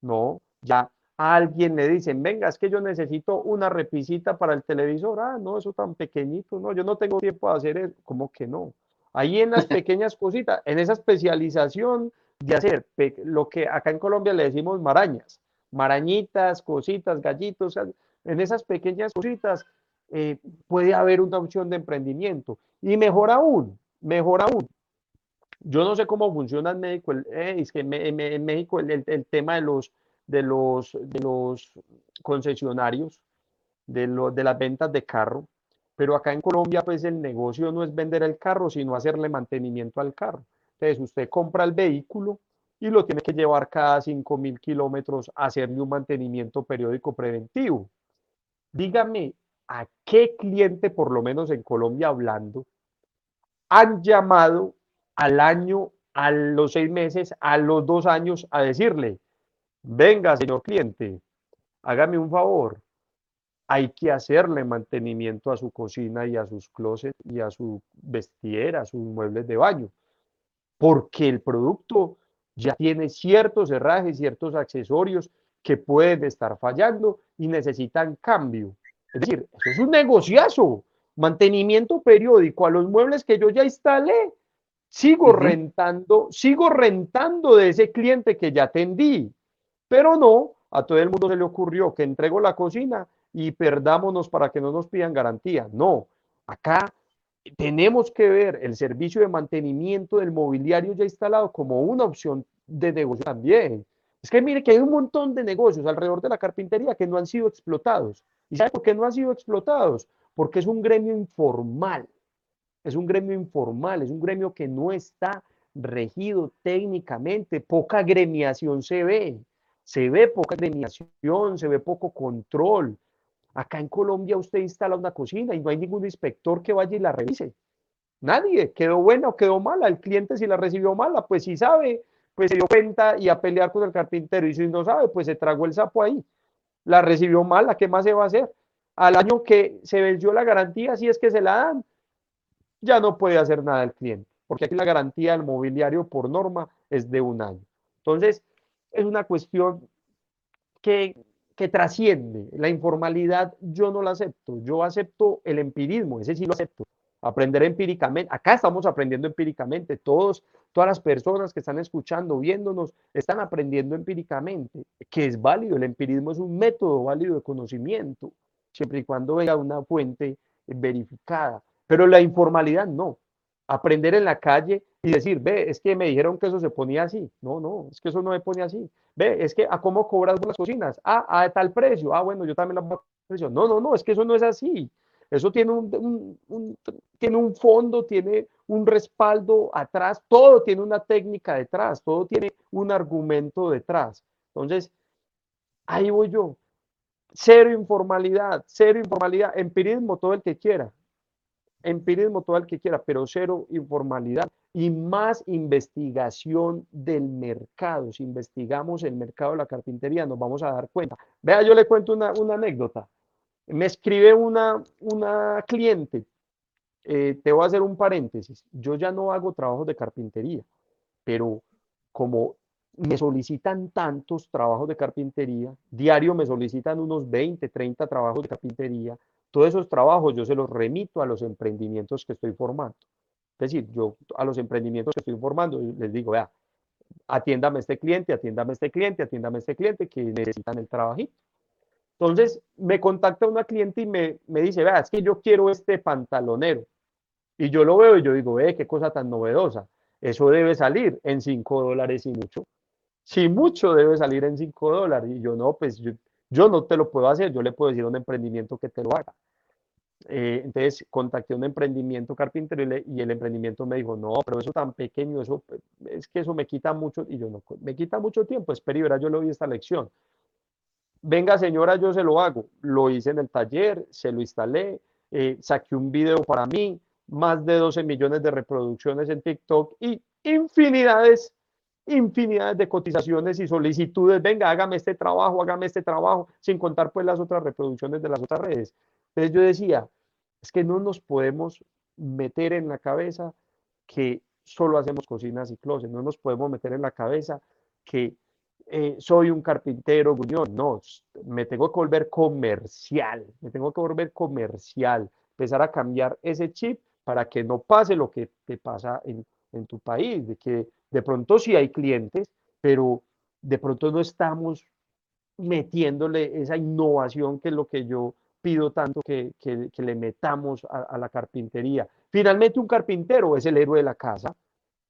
No, ya a alguien le dicen, venga, es que yo necesito una repisita para el televisor. Ah, no, eso tan pequeñito, no, yo no tengo tiempo de hacer eso. ¿Cómo que no? Ahí en las pequeñas cositas, en esa especialización de hacer lo que acá en Colombia le decimos marañas, marañitas, cositas, gallitos, en esas pequeñas cositas eh, puede haber una opción de emprendimiento. Y mejor aún, mejor aún, yo no sé cómo funciona en México, eh, es que en, México el, tema de los, de los, de los concesionarios, de, de las ventas de carro, pero acá en Colombia pues el negocio no es vender el carro, sino hacerle mantenimiento al carro. Entonces usted compra el vehículo y lo tiene que llevar cada 5 mil kilómetros a hacerle un mantenimiento periódico preventivo. Dígame, ¿a qué cliente, por lo menos en Colombia hablando, han llamado al año, a los seis meses, a los dos años, a decirle, venga, señor cliente, hágame un favor, hay que hacerle mantenimiento a su cocina y a sus closets y a su vestidera, a sus muebles de baño, porque el producto ya tiene ciertos herrajes, ciertos accesorios que pueden estar fallando y necesitan cambio. Es decir, eso es un negociazo. Mantenimiento periódico a los muebles que yo ya instalé Sigo rentando, sigo rentando de ese cliente que ya atendí, pero no, a todo el mundo se le ocurrió que entrego la cocina y perdámonos para que no nos pidan garantía. No, acá tenemos que ver el servicio de mantenimiento del mobiliario ya instalado como una opción de negocio también. Es que mire que hay un montón de negocios alrededor de la carpintería que no han sido explotados. ¿Y sabe por qué no han sido explotados? Porque es un gremio informal es un gremio informal, es un gremio que no está regido técnicamente, poca gremiación se ve, se ve poca gremiación, se ve poco control. Acá en Colombia usted instala una cocina y no hay ningún inspector que vaya y la revise. Nadie, quedó buena o quedó mala. El cliente si la recibió mala, pues si sabe, pues se dio cuenta y a pelear con el carpintero. Y si no sabe, pues se tragó el sapo ahí. La recibió mala, ¿qué más se va a hacer? Al año que se venció la garantía, si es que se la dan, ya no puede hacer nada el cliente, porque aquí la garantía del mobiliario por norma es de un año. Entonces, es una cuestión que, que trasciende. La informalidad yo no la acepto, yo acepto el empirismo, ese sí lo acepto. Aprender empíricamente, acá estamos aprendiendo empíricamente, todos, todas las personas que están escuchando, viéndonos, están aprendiendo empíricamente, que es válido, el empirismo es un método válido de conocimiento, siempre y cuando venga una fuente verificada. Pero la informalidad no. Aprender en la calle y decir, ve, es que me dijeron que eso se ponía así. No, no, es que eso no me pone así. Ve, es que a cómo cobras las cocinas. Ah, a tal precio. Ah, bueno, yo también la precio. No, no, no, es que eso no es así. Eso tiene un, tiene un fondo, tiene un respaldo atrás, todo tiene una técnica detrás, todo tiene un argumento detrás. Entonces, ahí voy yo. Cero informalidad, cero informalidad, empirismo todo el que quiera empirismo todo el que quiera, pero cero informalidad y más investigación del mercado. Si investigamos el mercado de la carpintería, nos vamos a dar cuenta. Vea, yo le cuento una, anécdota. Me escribe una, una cliente, eh, te voy a hacer un paréntesis, yo ya no hago trabajos de carpintería, pero como me solicitan tantos trabajos de carpintería, diario me solicitan unos 20, 30 trabajos de carpintería, todos esos trabajos yo se los remito a los emprendimientos que estoy formando. Es decir, yo a los emprendimientos que estoy formando les digo, vea, atiéndame a este cliente, atiéndame a este cliente, atiéndame a este cliente que necesitan el trabajito. Entonces me contacta una cliente y me, me dice, vea, es que yo quiero este pantalonero. Y yo lo veo y yo digo, ve, qué cosa tan novedosa. Eso debe salir en 5 dólares y mucho si mucho debe salir en 5 dólares. Y yo no, pues yo, no te lo puedo hacer, yo le puedo decir a un emprendimiento que te lo haga. Eh, entonces contacté un emprendimiento carpintero y, el emprendimiento me dijo, no, pero eso tan pequeño, eso es que eso me quita mucho, y yo no, me quita mucho tiempo, espera y verá, yo le doy esta lección. Venga señora, yo se lo hago. Lo hice en el taller, se lo instalé, eh, saqué un video para mí, más de 12 millones de reproducciones en TikTok y infinidades infinidad de cotizaciones y solicitudes, venga, hágame este trabajo, hágame este trabajo, sin contar pues las otras reproducciones de las otras redes. Entonces yo decía, es que no nos podemos meter en la cabeza que solo hacemos cocinas y closets, no nos podemos meter en la cabeza que eh, soy un carpintero gruñón, no, me tengo que volver comercial, me tengo que volver comercial, empezar a cambiar ese chip para que no pase lo que te pasa en, en tu país, de que de pronto sí hay clientes, pero de pronto no estamos metiéndole esa innovación que es lo que yo pido tanto que, le metamos a, la carpintería. Finalmente un carpintero es el héroe de la casa.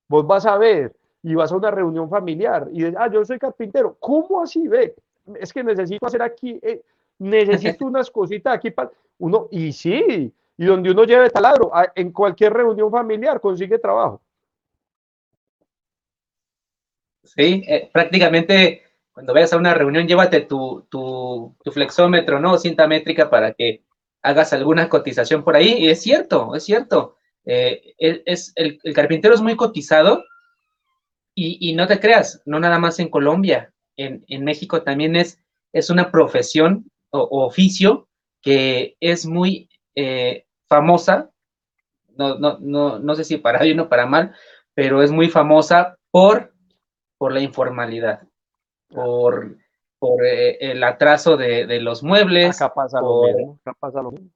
Vos vas a ver y vas a una reunión familiar y dices, ah, yo soy carpintero. ¿Cómo así ve? Es que necesito hacer aquí, eh, necesito unas cositas aquí para... Uno, y sí, y donde uno lleve taladro, en cualquier reunión familiar consigue trabajo. Sí, eh, prácticamente cuando vayas a una reunión, llévate tu, tu, flexómetro, ¿no? Cinta métrica para que hagas alguna cotización por ahí. Y es cierto, es cierto. Eh, es, el, carpintero es muy cotizado y, no te creas, no nada más en Colombia, en, México también es, es una profesión o, oficio que es muy eh, famosa, no, no, no, no sé si para bien o para mal, pero es muy famosa por por la informalidad, por, por eh, el atraso de, los muebles. Acá pasa, lo mismo, pasa lo mismo.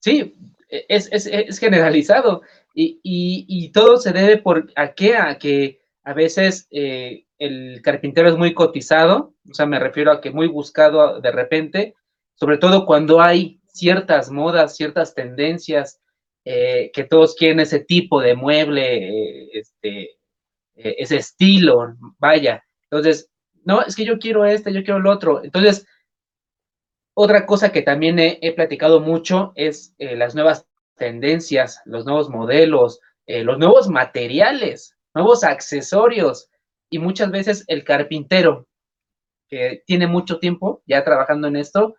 Sí, e, es, generalizado y, todo se debe por a qué, a que a veces eh, el carpintero es muy cotizado, o sea, me refiero a que muy buscado de repente, sobre todo cuando hay ciertas modas, ciertas tendencias, eh, que todos quieren ese tipo de mueble, este, ese estilo, vaya. Entonces, no, es que yo quiero este, yo quiero el otro. Entonces, otra cosa que también he, platicado mucho es eh, las nuevas tendencias, los nuevos modelos, eh, los nuevos materiales, nuevos accesorios. Y muchas veces el carpintero, que tiene mucho tiempo ya trabajando en esto,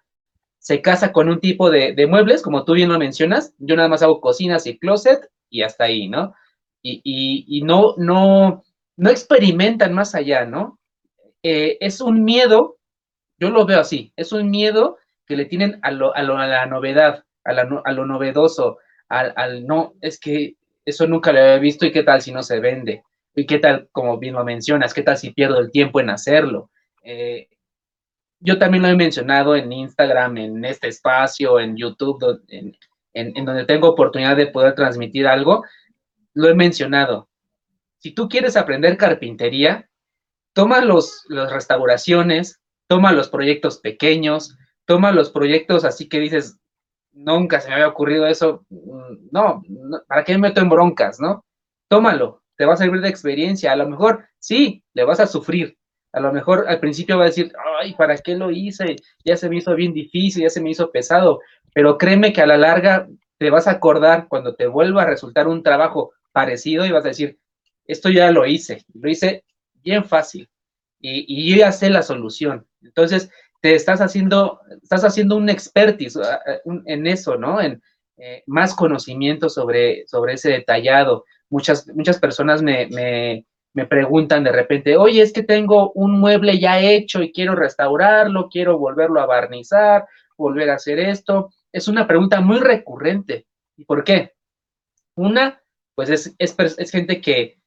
se casa con un tipo de, muebles, como tú bien lo mencionas. Yo nada más hago cocinas y closet y hasta ahí, ¿no? y, no, no, no experimentan más allá, ¿no? Eh, es un miedo, yo lo veo así, es un miedo que le tienen a, lo, a, la novedad, a, a lo novedoso, al, no, es que eso nunca lo había visto y qué tal si no se vende, y qué tal, como bien lo mencionas, qué tal si pierdo el tiempo en hacerlo. Eh, yo también lo he mencionado en Instagram, en este espacio, en YouTube, en donde tengo oportunidad de poder transmitir algo, lo he mencionado. Si tú quieres aprender carpintería, toma los, las restauraciones, toma los proyectos pequeños, toma los proyectos así que dices, nunca se me había ocurrido eso. Mm, no, ¿para qué me meto en broncas, no? Tómalo, te va a servir de experiencia. A lo mejor sí, le vas a sufrir. A lo mejor al principio va a decir, ay, ¿para qué lo hice? Ya se me hizo bien difícil, ya se me hizo pesado. Pero créeme que a la larga te vas a acordar cuando te vuelva a resultar un trabajo parecido y vas a decir, esto ya lo hice, lo hice bien fácil y, y yo ya sé la solución. Entonces, te estás haciendo, estás haciendo un expertise en eso, ¿no? En eh, más conocimiento sobre, sobre ese detallado. muchas, muchas personas me, me, me preguntan de repente, oye, es que tengo un mueble ya hecho y quiero restaurarlo, quiero volverlo a barnizar, volver a hacer esto. Es una pregunta muy recurrente. ¿Y por qué? Una, pues es, es, es gente que,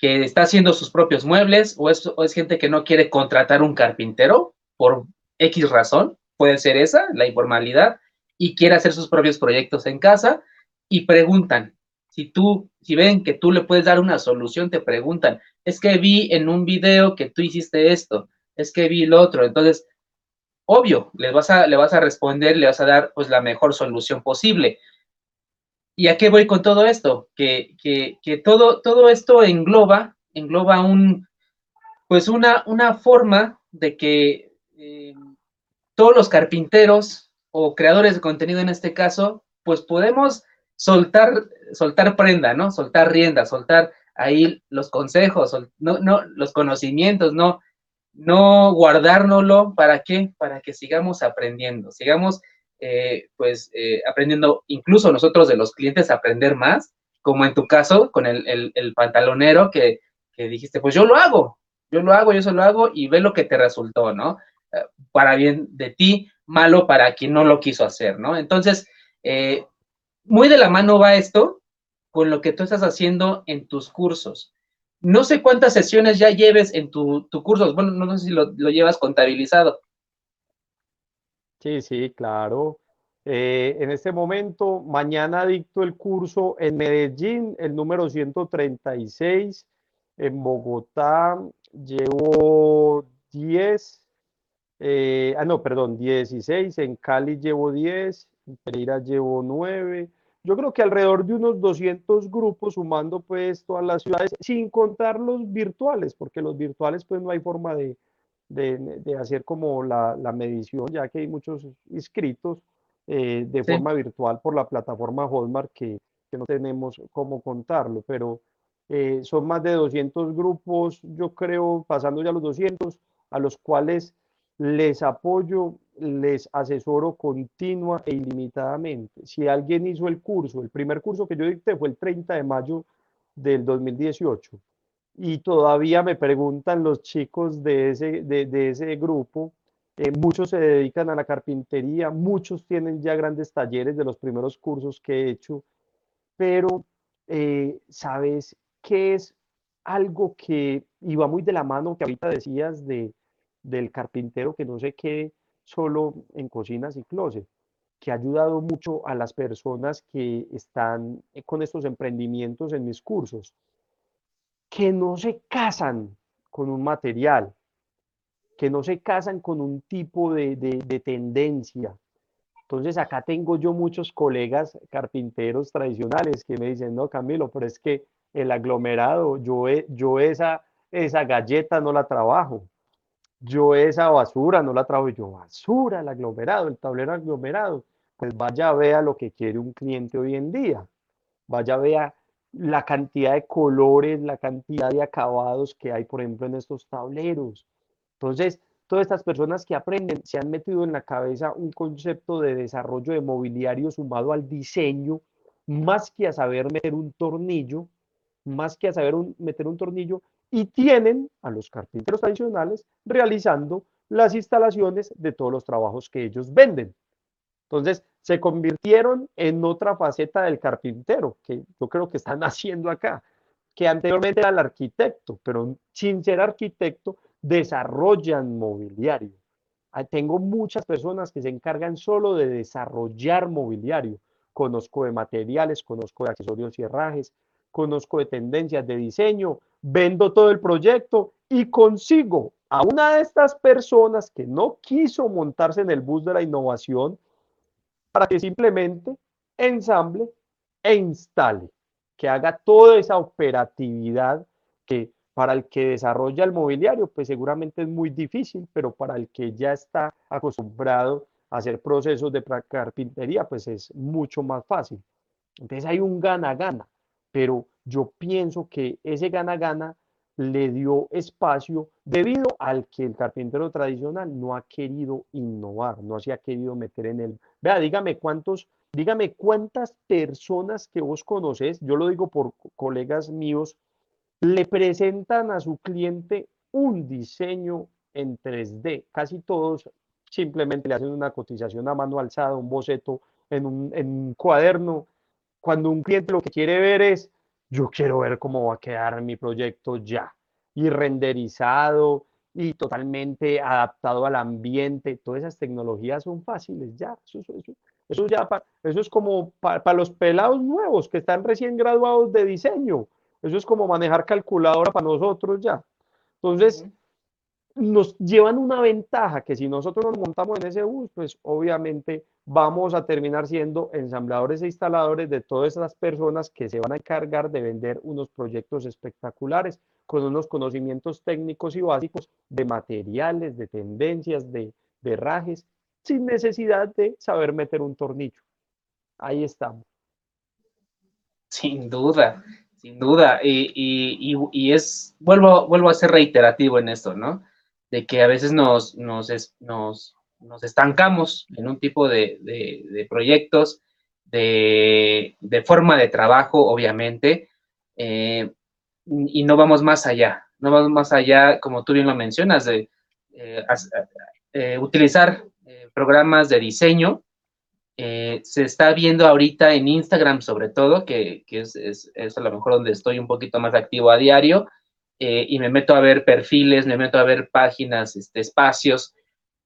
que, está haciendo sus propios muebles o es, gente que no quiere contratar un carpintero por X razón, puede ser esa, la informalidad, y quiere hacer sus propios proyectos en casa y preguntan, si tú, si ven que tú le puedes dar una solución, te preguntan, es que vi en un video que tú hiciste esto, es que vi lo otro, entonces, obvio, le vas a, le vas a responder, le vas a dar pues la mejor solución posible. ¿Y a qué voy con todo esto? Que, que, que todo, todo esto engloba, engloba un, pues una, una forma de que eh, todos los carpinteros o creadores de contenido en este caso, pues podemos soltar, soltar prenda, ¿no? Soltar rienda, soltar ahí los consejos, no, no, los conocimientos, no, no guardárnoslo, ¿para qué? Para que sigamos aprendiendo, sigamos eh, pues eh, aprendiendo, incluso nosotros de los clientes aprender más, como en tu caso con el, el, pantalonero que, que, dijiste, pues yo lo hago, yo lo hago, yo se lo hago y ve lo que te resultó, ¿no? Eh, para bien de ti, malo para quien no lo quiso hacer, ¿no? Entonces, muy de la mano va esto con lo que tú estás haciendo en tus cursos. No sé cuántas sesiones ya lleves en tu, tu curso, bueno, no sé si lo, lo llevas contabilizado. Sí, sí, claro. Eh, en este momento, mañana dicto el curso en Medellín, el número 136. En Bogotá llevo 10. Eh, ah, no, perdón, 16. En Cali llevo 10. En Pereira llevo 9. Yo creo que alrededor de unos 200 grupos, sumando pues todas las ciudades, sin contar los virtuales, porque los virtuales pues no hay forma de, de, hacer como la, medición, ya que hay muchos inscritos eh, de forma virtual por la plataforma Hotmart que, que no tenemos cómo contarlo, pero eh, son más de 200 grupos, yo creo, pasando ya los 200, a los cuales les apoyo, les asesoro continua e ilimitadamente. Si alguien hizo el curso, el primer curso que yo dicté fue el 30 de mayo del 2018 y todavía me preguntan los chicos de ese, de, ese grupo, eh, muchos se dedican a la carpintería, muchos tienen ya grandes talleres de los primeros cursos que he hecho, pero eh, ¿sabes qué es algo que iba muy de la mano que ahorita decías de, del carpintero que no se quede solo en cocinas y closet? que ha ayudado mucho a las personas que están eh, con estos emprendimientos en mis cursos que no se casan con un material, que no se casan con un tipo de, tendencia. Entonces acá tengo yo muchos colegas carpinteros tradicionales que me dicen, no, Camilo, pero es que el aglomerado, yo, yo esa, esa galleta no la trabajo, yo esa basura no la trabajo, yo basura, el aglomerado, el tablero aglomerado, pues vaya vea lo que quiere un cliente hoy en día, vaya vea la cantidad de colores, la cantidad de acabados que hay, por ejemplo, en estos tableros. Entonces, todas estas personas que aprenden se han metido en la cabeza un concepto de desarrollo de mobiliario sumado al diseño, más que a saber meter un tornillo, más que a saber meter un tornillo, y tienen a los carpinteros tradicionales realizando las instalaciones de todos los trabajos que ellos venden. Entonces, se convirtieron en otra faceta del carpintero, que yo creo que están haciendo acá, que anteriormente era el arquitecto, pero sin ser arquitecto, desarrollan mobiliario. Ah, tengo muchas personas que se encargan solo de desarrollar mobiliario. Conozco de materiales, conozco de accesorios y herrajes, conozco de tendencias de diseño, vendo todo el proyecto y consigo a una de estas personas que no quiso montarse en el bus de la innovación, para que simplemente ensamble e instale, que haga toda esa operatividad que para el que desarrolla el mobiliario, pues seguramente es muy difícil, pero para el que ya está acostumbrado a hacer procesos de carpintería, pues es mucho más fácil. Entonces hay un gana-gana, pero yo pienso que ese gana-gana le dio espacio debido al que el carpintero tradicional no ha querido innovar, no se ha querido meter en el... Vea, dígame cuántos dígame cuántas personas que vos conoces, yo lo digo por colegas míos, le presentan a su cliente un diseño en 3D. Casi todos simplemente le hacen una cotización a mano alzada, un boceto en un, en un cuaderno. Cuando un cliente lo que quiere ver es, yo quiero ver cómo va a quedar mi proyecto ya, y renderizado, y totalmente adaptado al ambiente. Todas esas tecnologías son fáciles ya. Eso, eso, eso ya eso es como para los pelados nuevos que están recién graduados de diseño. Eso es como manejar calculadora para nosotros ya. Entonces, nos llevan una ventaja que si nosotros nos montamos en ese bus, pues obviamente vamos a terminar siendo ensambladores e instaladores de todas esas personas que se van a encargar de vender unos proyectos espectaculares con unos conocimientos técnicos y básicos de materiales, de tendencias, de, de sin necesidad de saber meter un tornillo. Ahí estamos. Sin duda, sin duda. Y, y, y, es, vuelvo, vuelvo a ser reiterativo en esto, ¿no? De que a veces nos, nos, nos, nos estancamos en un tipo de, de, proyectos, de, forma de trabajo, obviamente, eh, y no vamos más allá, no vamos más allá, como tú bien lo mencionas, de eh, eh, utilizar programas de diseño. se está viendo ahorita en Instagram sobre todo, que, que es, es, es, a lo mejor donde estoy un poquito más activo a diario, y me meto a ver perfiles, me meto a ver páginas, este, espacios,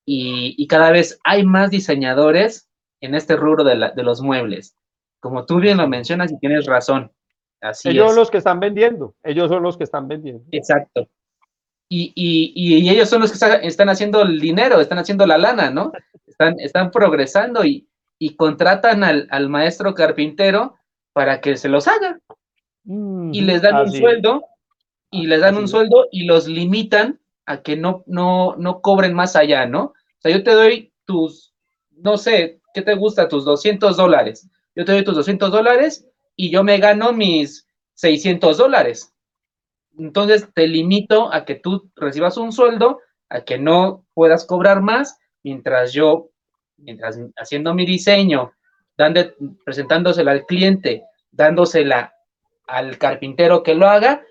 y, y cada vez hay más diseñadores en este rubro de, la, de los muebles. Como tú bien lo mencionas y tienes razón, ellos son los que están vendiendo, ellos son los que están vendiendo. Exacto. Y, y, y ellos son los que están haciendo el dinero, están haciendo la lana, ¿no? Están, están progresando y, y contratan al, al, maestro carpintero para que se los haga. Mm, y les dan un sueldo, y les dan un sueldo y los limitan a que no, no, no cobren más allá, ¿no? O sea, yo te doy tus, no sé, ¿qué te gusta? Tus 200 dólares. Yo te doy tus 200 dólares y yo me gano mis 600 dólares. Entonces te limito a que tú recibas un sueldo, a que no puedas cobrar más, mientras yo, mientras haciendo mi diseño, dando, presentándosela al cliente, dándosela al carpintero que lo haga,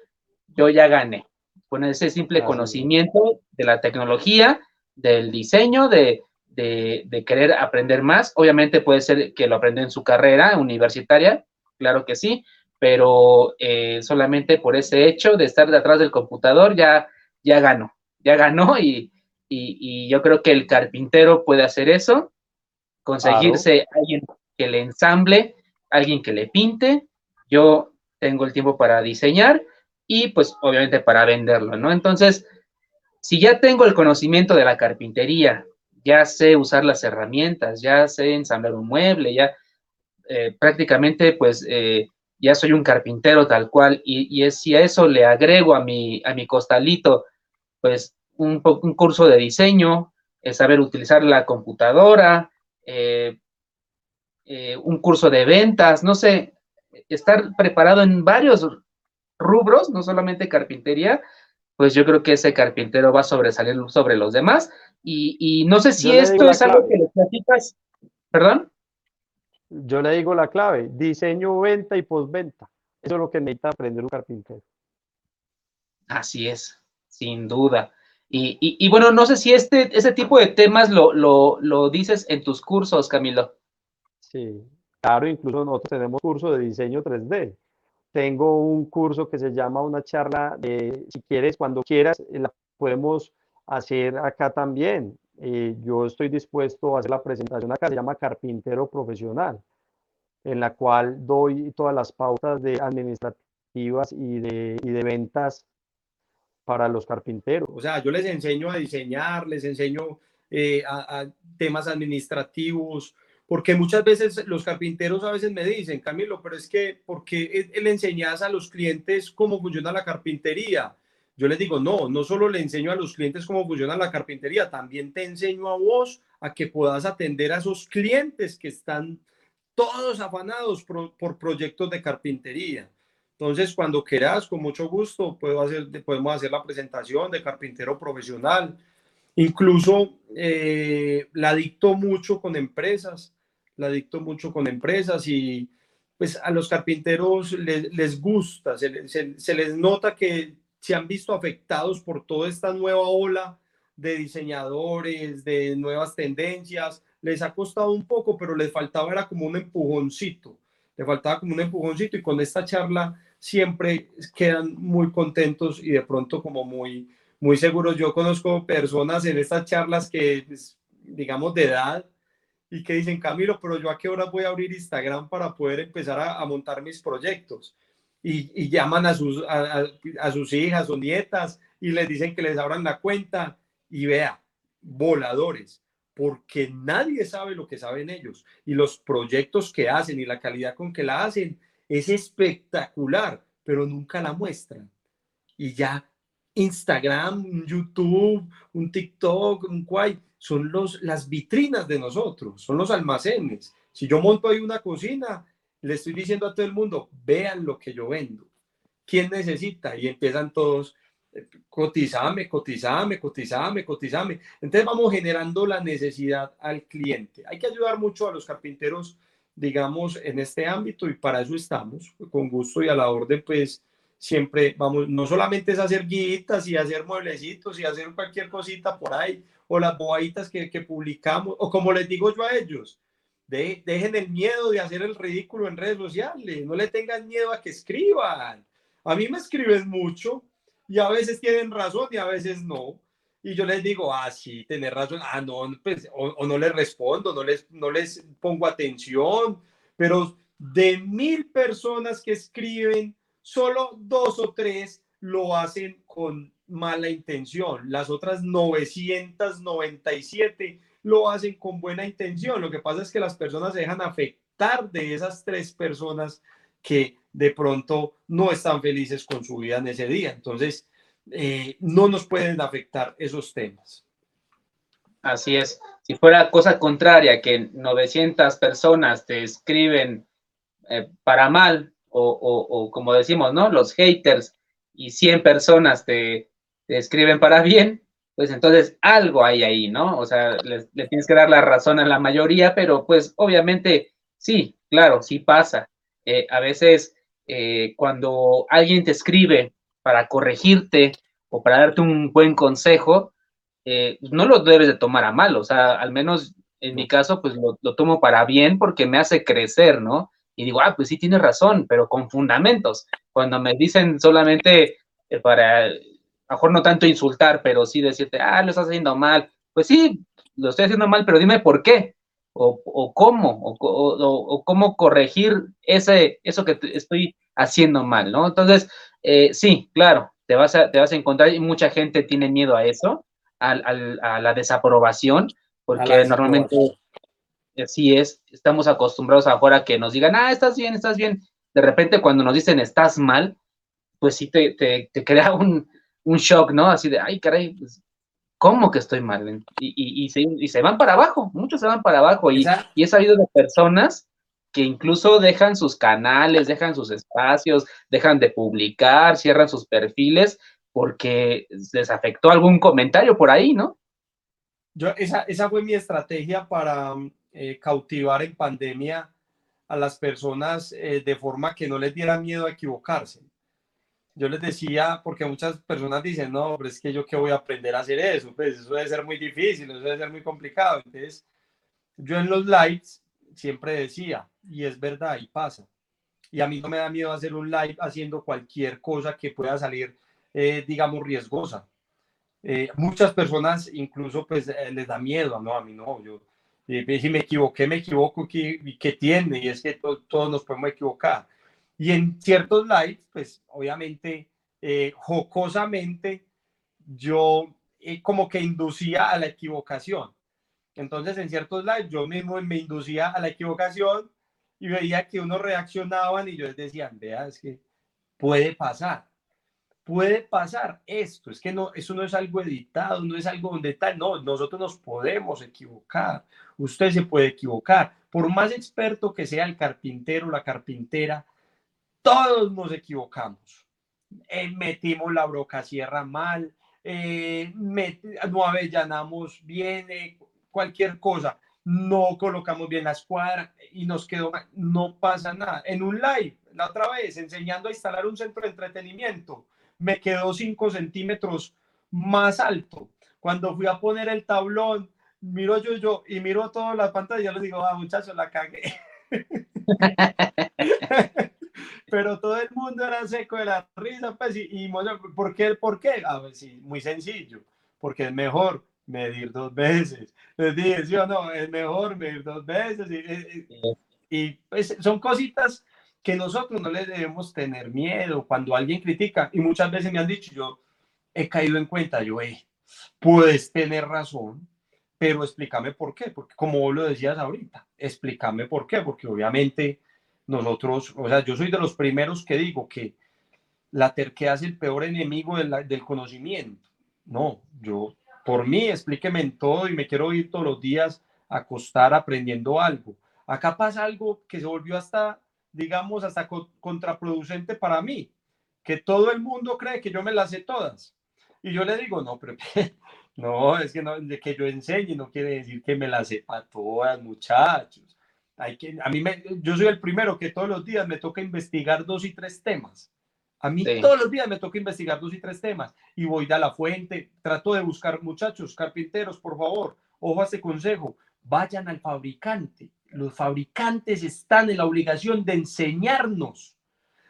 yo ya gané. Con ese simple conocimiento de la tecnología, del diseño, de, de, de, querer aprender más. Obviamente puede ser que lo aprenda en su carrera universitaria, claro que sí, pero eh, solamente por ese hecho de estar detrás del computador ya, ya ganó, ya ganó y, y, yo creo que el carpintero puede hacer eso, conseguirse alguien que le ensamble, alguien que le pinte, yo tengo el tiempo para diseñar y pues obviamente para venderlo, ¿no? Entonces, si ya tengo el conocimiento de la carpintería, ya sé usar las herramientas, ya sé ensamblar un mueble, ya eh, prácticamente pues eh, ya soy un carpintero tal cual y, es, si a eso le agrego a mi, a mi costalito pues un, un curso de diseño, saber utilizar la computadora, eh, un curso de ventas, no sé, estar preparado en varios rubros, no solamente carpintería, pues yo creo que ese carpintero va a sobresalir sobre los demás. Y, y no sé si esto es algo que le platicas, perdón yo le digo la clave, diseño, venta y postventa. Eso es lo que necesita aprender un carpintero. Así es, sin duda. Y, y, bueno, no sé si este, ese tipo de temas lo, lo, lo, dices en tus cursos, Camilo. Sí, claro, incluso nosotros tenemos curso de diseño 3D. Tengo un curso que se llama una charla de, si quieres, cuando quieras, la podemos hacer acá también. Eh, yo estoy dispuesto a hacer la presentación acá, se llama Carpintero Profesional, en la cual doy todas las pautas de administrativas y de, y de ventas para los carpinteros. O sea, yo les enseño a diseñar, les enseño eh, a, a, temas administrativos, porque muchas veces los carpinteros a veces me dicen, Camilo, pero es que, ¿por qué le enseñas a los clientes cómo funciona la carpintería? Yo les digo, no, no solo le enseño a los clientes cómo funciona la carpintería, también te enseño a vos a que puedas atender a esos clientes que están todos afanados por, proyectos de carpintería. Entonces, cuando quieras, con mucho gusto, puedo hacer, podemos hacer la presentación de carpintero profesional. Incluso eh, la dicto mucho con empresas la dicto mucho con empresas y pues a los carpinteros les, gusta, se, se les nota que se han visto afectados por toda esta nueva ola de diseñadores, de nuevas tendencias. Les ha costado un poco, pero les faltaba era como un empujoncito. Le faltaba como un empujoncito y con esta charla siempre quedan muy contentos y de pronto como muy, muy seguros. Yo conozco personas en estas charlas que, pues, digamos, de edad y que dicen, Camilo, pero yo a qué hora voy a abrir Instagram para poder empezar a, montar mis proyectos. Y, llaman a sus, a sus hijas o nietas y les dicen que les abran la cuenta y vea, voladores, porque nadie sabe lo que saben ellos y los proyectos que hacen y la calidad con que la hacen es espectacular, pero nunca la muestran. Y ya Instagram, YouTube, un TikTok, un Quai, son los, las vitrinas de nosotros, son los almacenes. Si yo monto ahí una cocina, le estoy diciendo a todo el mundo, vean lo que yo vendo. ¿Quién necesita? Y empiezan todos, cotizame, cotizame, cotizame, cotizame. Entonces vamos generando la necesidad al cliente. Hay que ayudar mucho a los carpinteros, digamos, en este ámbito y para eso estamos, con gusto y a la orden, pues siempre vamos, no solamente es hacer guitas y hacer mueblecitos y hacer cualquier cosita por ahí, o las bobaditas que, que publicamos, o como les digo yo a ellos, de, dejen el miedo de hacer el ridículo en redes sociales, no le tengan miedo a que escriban. A mí me escriben mucho, y a veces tienen razón y a veces no. Y yo les digo, ah, sí, tenés razón, ah, no, pues, o, no les respondo, no les, no les pongo atención, pero de mil personas que escriben, solo dos o tres lo hacen con mala intención. Las otras 997 lo hacen con buena intención. Lo que pasa es que las personas se dejan afectar de esas tres personas que de pronto no están felices con su vida en ese día. Entonces, eh, no nos pueden afectar esos temas. Así es. Si fuera cosa contraria, que 900 personas te escriben eh, para mal, o, como decimos, ¿no? Los haters y 100 personas te, escriben para bien, pues entonces algo hay ahí, ¿no? O sea, le, tienes que dar la razón a la mayoría, pero pues obviamente sí, claro, sí pasa. Eh, a veces eh, cuando alguien te escribe para corregirte o para darte un buen consejo, eh, no lo debes de tomar a mal, o sea, al menos en mi caso, pues lo, tomo para bien porque me hace crecer, ¿no? Y digo, ah, pues sí tienes razón, pero con fundamentos. Cuando me dicen solamente eh, para, a lo mejor no tanto insultar, pero sí decirte, ah, lo estás haciendo mal, pues sí, lo estoy haciendo mal, pero dime por qué o, cómo, o, cómo corregir ese, eso que estoy haciendo mal, ¿no? Entonces, eh, sí, claro, te vas, a, te vas a encontrar y mucha gente tiene miedo a eso, a, la desaprobación, porque normalmente así es, estamos acostumbrados afuera que nos digan, ah, estás bien, estás bien. De repente cuando nos dicen estás mal, pues sí te, te, crea un, un, shock, ¿no? Así de, ay, caray, pues, ¿cómo que estoy mal? Y, se, van para abajo, muchos se van para abajo. Y, y he sabido de personas que incluso dejan sus canales, dejan sus espacios, dejan de publicar, cierran sus perfiles porque les afectó algún comentario por ahí, ¿no? Yo, esa, esa fue mi estrategia para eh, cautivar en pandemia a las personas eh, de forma que no les diera miedo a equivocarse yo les decía, porque muchas personas dicen, no, pero es que yo qué voy a aprender a hacer eso, pues eso debe ser muy difícil, eso debe ser muy complicado. Entonces, yo en los lives siempre decía, y es verdad, y pasa. Y a mí no me da miedo hacer un live haciendo cualquier cosa que pueda salir, eh, digamos, riesgosa. Eh, muchas personas incluso pues eh, les da miedo, no, a mí no, yo, si me equivoqué, me equivoco, ¿qué, qué tiene? Y es que todos nos podemos equivocar y en ciertos lives, pues obviamente, eh, jocosamente, yo eh, como que inducía a la equivocación. Entonces, en ciertos lives, yo mismo me inducía a la equivocación y veía que unos reaccionaban y yo les decía, vea, es que puede pasar, puede pasar esto, es que no, eso no es algo editado, no es algo donde tal, no, nosotros nos podemos equivocar, usted se puede equivocar, por más experto que sea el carpintero, la carpintera, todos nos equivocamos. Eh, metimos la broca sierra mal, eh, no avellanamos bien, eh, cualquier cosa. no colocamos bien la escuadra y nos quedó. No pasa nada. En un live, la otra vez, enseñando a instalar un centro de entretenimiento, me quedó 5 centímetros más alto. Cuando fui a poner el tablón, miro yo, yo y miro toda la pantalla y yo les digo, ah, muchachos, la cagué. Pero todo el mundo era seco de la risa, pues, y, ¿por qué? ¿Por qué? A ver, sí, muy sencillo, porque es mejor medir dos veces. Les dije, sí o no, es mejor medir dos veces. Y, y, pues, son cositas que nosotros no le debemos tener miedo cuando alguien critica. Y muchas veces me han dicho, yo he caído en cuenta, yo, eh, puedes tener razón, pero explícame por qué, porque como vos lo decías ahorita, explícame por qué, porque obviamente nosotros, o sea, yo soy de los primeros que digo que la terquedad es el peor enemigo del conocimiento. No, yo por mí, explíqueme en todo y me quiero ir todos los días a acostar aprendiendo algo. Acá pasa algo que se volvió hasta, digamos, hasta contraproducente para mí, que todo el mundo cree que yo me las sé todas. Y yo le digo, no, pero no, es que, no, de que yo enseñe no quiere decir que me las sepa todas, muchachos. Hay que, a mí me, yo soy el primero que todos los días me toca investigar dos y tres temas a mí todos los días me toca investigar dos y tres temas y voy a la fuente, trato de buscar muchachos, carpinteros, por favor, ojo a este consejo, vayan al fabricante. Los fabricantes están en la obligación de enseñarnos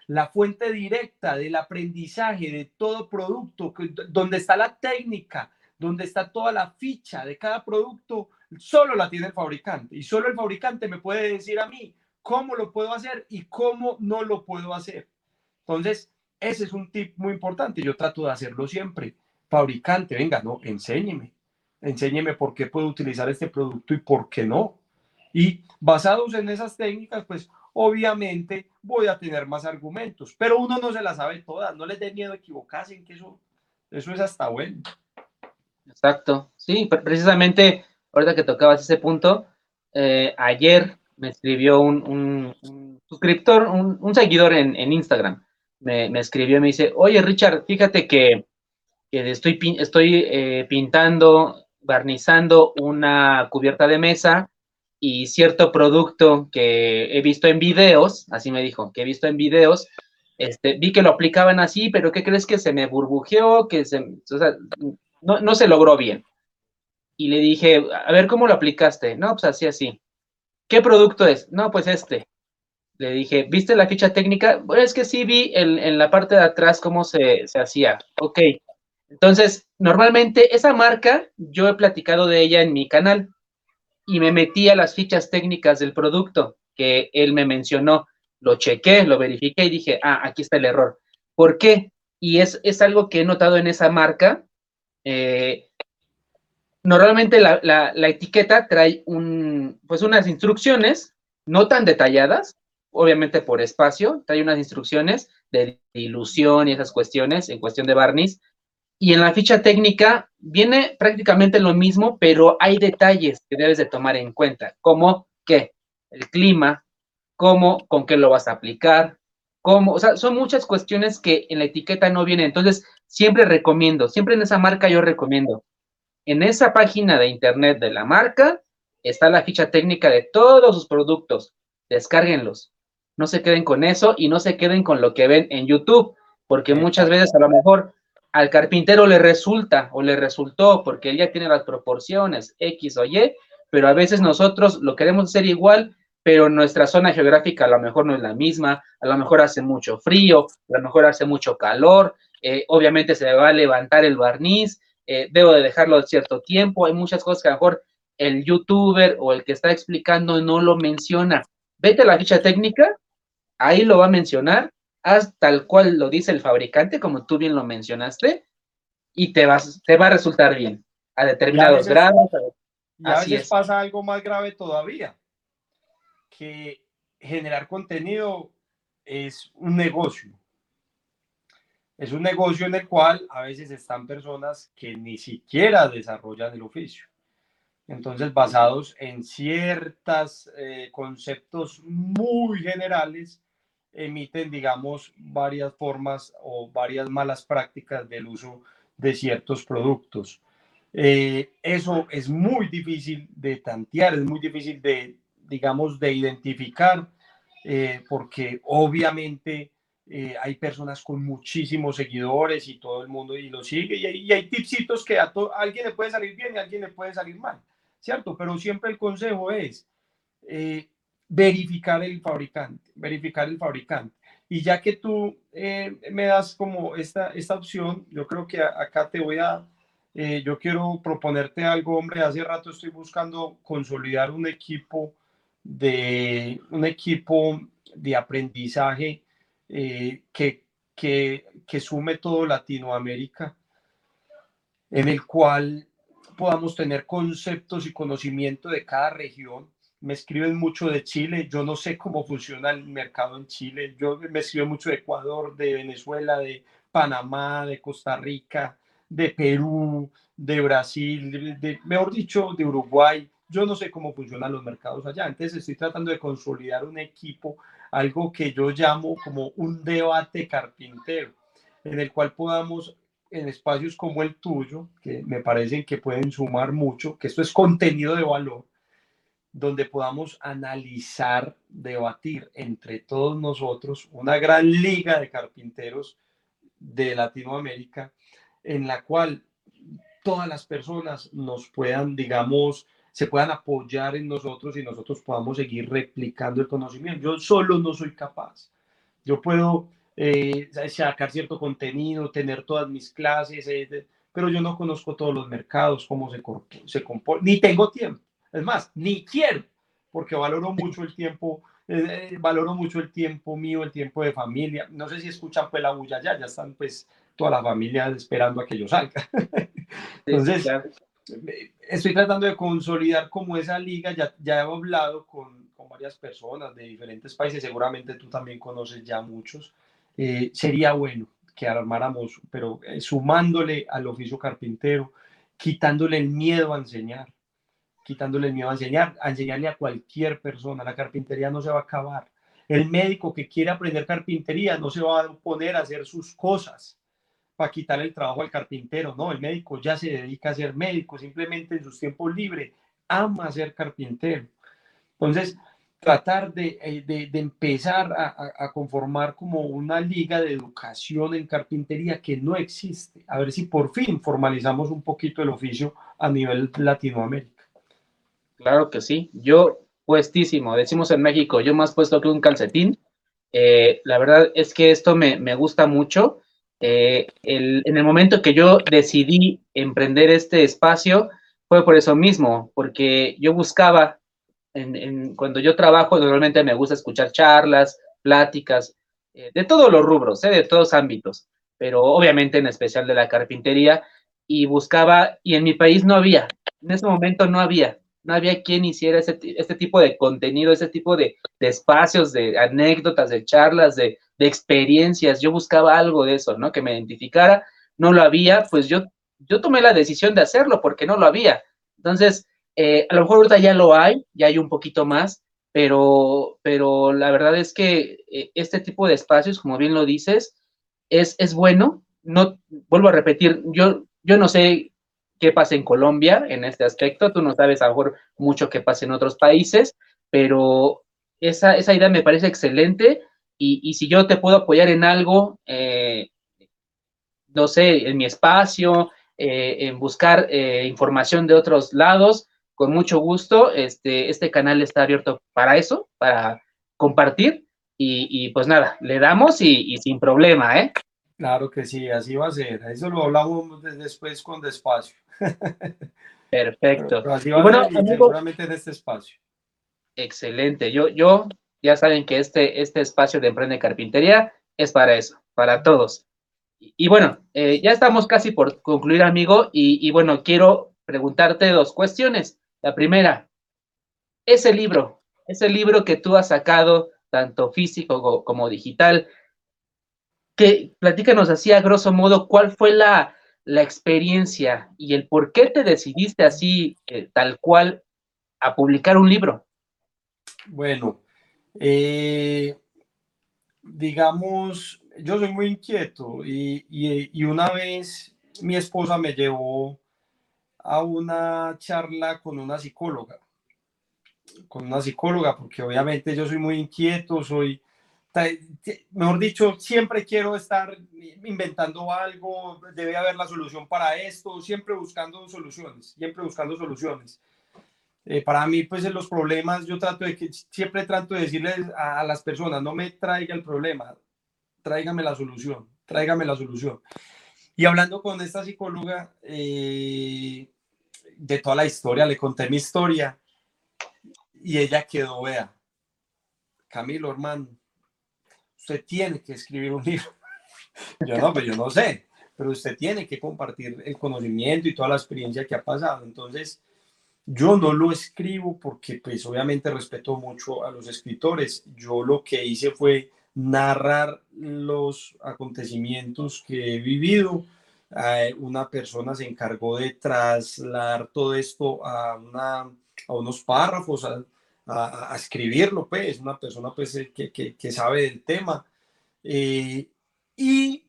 la fuente directa del aprendizaje de todo producto, donde está la técnica, donde está toda la ficha de cada producto, solo la tiene el fabricante y solo el fabricante me puede decir a mí cómo lo puedo hacer y cómo no lo puedo hacer. Entonces, ese es un tip muy importante. Yo trato de hacerlo siempre. Fabricante, venga, no, enséñeme. Enséñeme por qué puedo utilizar este producto y por qué no. Y basados en esas técnicas, pues obviamente voy a tener más argumentos, pero uno no se las sabe todas, no les dé miedo equivocarse, en que eso, eso es hasta bueno. Exacto, sí, precisamente ahorita que tocabas ese punto, eh, ayer me escribió un, suscriptor, un, seguidor en, en Instagram, me, escribió y me dice, oye Richard, fíjate que, estoy, estoy eh, pintando, barnizando una cubierta de mesa y cierto producto que he visto en videos, así me dijo, que he visto en videos, este, vi que lo aplicaban así, pero ¿qué crees que se me burbujeó? Que se, no, no se logró bien. Y le dije, a ver, ¿cómo lo aplicaste? No, pues así, así. ¿Qué producto es? No, pues este le dije, ¿viste la ficha técnica? Bueno, es que sí vi en, la parte de atrás cómo se, hacía. Ok. Entonces, normalmente esa marca, yo he platicado de ella en mi canal y me metí a las fichas técnicas del producto que él me mencionó. Lo chequé, lo verifiqué y dije, ah, aquí está el error. ¿Por qué? Y es, es algo que he notado en esa marca. Eh, normalmente la, la, etiqueta trae un, pues unas instrucciones, no tan detalladas, obviamente por espacio, trae unas instrucciones de dilución y esas cuestiones en cuestión de barniz. Y en la ficha técnica viene prácticamente lo mismo, pero hay detalles que debes de tomar en cuenta, como que el clima, cómo, con qué lo vas a aplicar, cómo, o sea, son muchas cuestiones que en la etiqueta no vienen. Entonces, siempre recomiendo, siempre en esa marca yo recomiendo. En esa página de internet de la marca está la ficha técnica de todos sus productos. Descárguenlos, no se queden con eso y no se queden con lo que ven en YouTube, porque muchas veces a lo mejor al carpintero le resulta o le resultó porque él ya tiene las proporciones X o Y, pero a veces nosotros lo queremos hacer igual, pero nuestra zona geográfica a lo mejor no es la misma, a lo mejor hace mucho frío, a lo mejor hace mucho calor, eh, obviamente se va a levantar el barniz, eh, debo de dejarlo cierto tiempo, hay muchas cosas que a lo mejor el youtuber o el que está explicando no lo menciona. Vete a la ficha técnica ahí lo va a mencionar, haz tal cual lo dice el fabricante, como tú bien lo mencionaste, y te, vas, te va a resultar bien a determinados grados. Y a veces pasa algo más grave todavía, que generar contenido es un negocio. Es un negocio en el cual a veces están personas que ni siquiera desarrollan el oficio. Entonces, basados en ciertos eh, conceptos muy generales, emiten, digamos, varias formas o varias malas prácticas del uso de ciertos productos. Eh, eso es muy difícil de tantear, es muy difícil de, digamos, de identificar, eh, porque obviamente eh, hay personas con muchísimos seguidores y todo el mundo y lo sigue, y hay, tipsitos que a, a, alguien le puede salir bien y a alguien le puede salir mal, ¿cierto? Pero siempre el consejo es verificar el fabricante, verificar el fabricante. Y ya que tú me das como esta, esta opción, yo creo que acá te voy a eh, yo quiero proponerte algo, hombre. Hace rato estoy buscando consolidar un equipo de, un equipo de aprendizaje eh, que, que, que sume todo Latinoamérica, en el cual podamos tener conceptos y conocimiento de cada región. Me escriben mucho de Chile, yo no sé cómo funciona el mercado en Chile, yo me escribo mucho de Ecuador, de Venezuela, de Panamá, de Costa Rica, de Perú, de Brasil, de, mejor dicho, de Uruguay. Yo no sé cómo funcionan los mercados allá. Entonces estoy tratando de consolidar un equipo, algo que yo llamo como un debate carpintero, en el cual podamos en espacios como el tuyo, que me parecen que pueden sumar mucho, que esto es contenido de valor, donde podamos analizar, debatir entre todos nosotros una gran liga de carpinteros de Latinoamérica en la cual todas las personas nos puedan, digamos, se puedan apoyar en nosotros y nosotros podamos seguir replicando el conocimiento. Yo solo no soy capaz. Yo puedo eh, sacar cierto contenido, tener todas mis clases, eh, pero yo no conozco todos los mercados, cómo se, se comporta, ni tengo tiempo. Es más, ni quiero, porque valoro mucho el tiempo, eh, valoro mucho el tiempo mío, el tiempo de familia. No sé si escuchan pues la bulla ya, ya están pues toda la familia esperando a que yo salga. Entonces, estoy tratando de consolidar como esa liga, ya, ya he hablado con, con varias personas de diferentes países, seguramente tú también conoces ya muchos. Eh, sería bueno que armáramos, pero eh, sumándole al oficio carpintero, quitándole el miedo a enseñar, quitándole el miedo a enseñar, a enseñarle a cualquier persona. La carpintería no se va a acabar. El médico que quiere aprender carpintería no se va a poner a hacer sus cosas para quitar el trabajo al carpintero, no, el médico ya se dedica a ser médico, simplemente en sus tiempos libres ama ser carpintero. Entonces, tratar de, eh, de, empezar a, a, conformar como una liga de educación en carpintería que no existe, a ver si por fin formalizamos un poquito el oficio a nivel Latinoamérica. Claro que sí, yo puestísimo, decimos en México, yo más puesto que un calcetín. Eh, la verdad es que esto me, me gusta mucho. Eh, el, en el momento que yo decidí emprender este espacio, fue por eso mismo, porque yo buscaba, en, cuando yo trabajo, normalmente me gusta escuchar charlas, pláticas, eh, de todos los rubros, de todos ámbitos, pero obviamente en especial de la carpintería, y buscaba, y en mi país no había, en ese momento no había, no había quien hiciera ese, este tipo de contenido, ese tipo de, de espacios, de anécdotas, de charlas, de, de experiencias, yo buscaba algo de eso, ¿no? Que me identificara, no lo había, pues yo, yo tomé la decisión de hacerlo porque no lo había. Entonces, eh, a lo mejor ahorita ya lo hay, ya hay un poquito más, pero, pero la verdad es que eh, este tipo de espacios, como bien lo dices, es, es bueno. No, vuelvo a repetir, yo, yo no sé qué pasa en Colombia en este aspecto, tú no sabes a lo mejor mucho qué pasa en otros países, pero esa, esa idea me parece excelente y, y, si yo te puedo apoyar en algo, eh, no sé, en mi espacio, eh, en buscar eh, información de otros lados, con mucho gusto, este, este canal está abierto para eso, para compartir. Y, y pues nada, le damos y, y, sin problema, ¿eh? Claro que sí, así va a ser. Eso lo hablamos después con despacio. Perfecto. Pero, pero bueno, amigo, seguramente en este espacio. Excelente. Yo, yo ya saben que este, este espacio de Emprende Carpintería es para eso, para todos. Y, y bueno, eh, ya estamos casi por concluir, amigo, y, y, bueno, quiero preguntarte dos cuestiones. La primera, ese libro, ese libro que tú has sacado, tanto físico como digital, que platícanos así a grosso modo, ¿cuál fue la, la experiencia y el por qué te decidiste así, eh, tal cual, a publicar un libro? Bueno, eh, digamos, yo soy muy inquieto y, una vez mi esposa me llevó a una charla con una psicóloga, con una psicóloga, porque obviamente yo soy muy inquieto, soy, mejor dicho, siempre quiero estar inventando algo, debe haber la solución para esto, siempre buscando soluciones, siempre buscando soluciones. Eh, para mí, pues en los problemas, yo trato de que, siempre trato de decirles a, las personas, no me traiga el problema, tráigame la solución, tráigame la solución. Y hablando con esta psicóloga eh, de toda la historia, le conté mi historia y ella quedó, vea, Camilo, hermano, usted tiene que escribir un libro. Yo no, pues yo no sé, pero usted tiene que compartir el conocimiento y toda la experiencia que ha pasado. Entonces, yo no lo escribo porque pues obviamente respeto mucho a los escritores. Yo lo que hice fue narrar los acontecimientos que he vivido. Eh, una persona se encargó de trasladar todo esto a, una, a unos párrafos, a, a, escribirlo, pues, una persona pues, eh, que, que, sabe del tema. Eh, y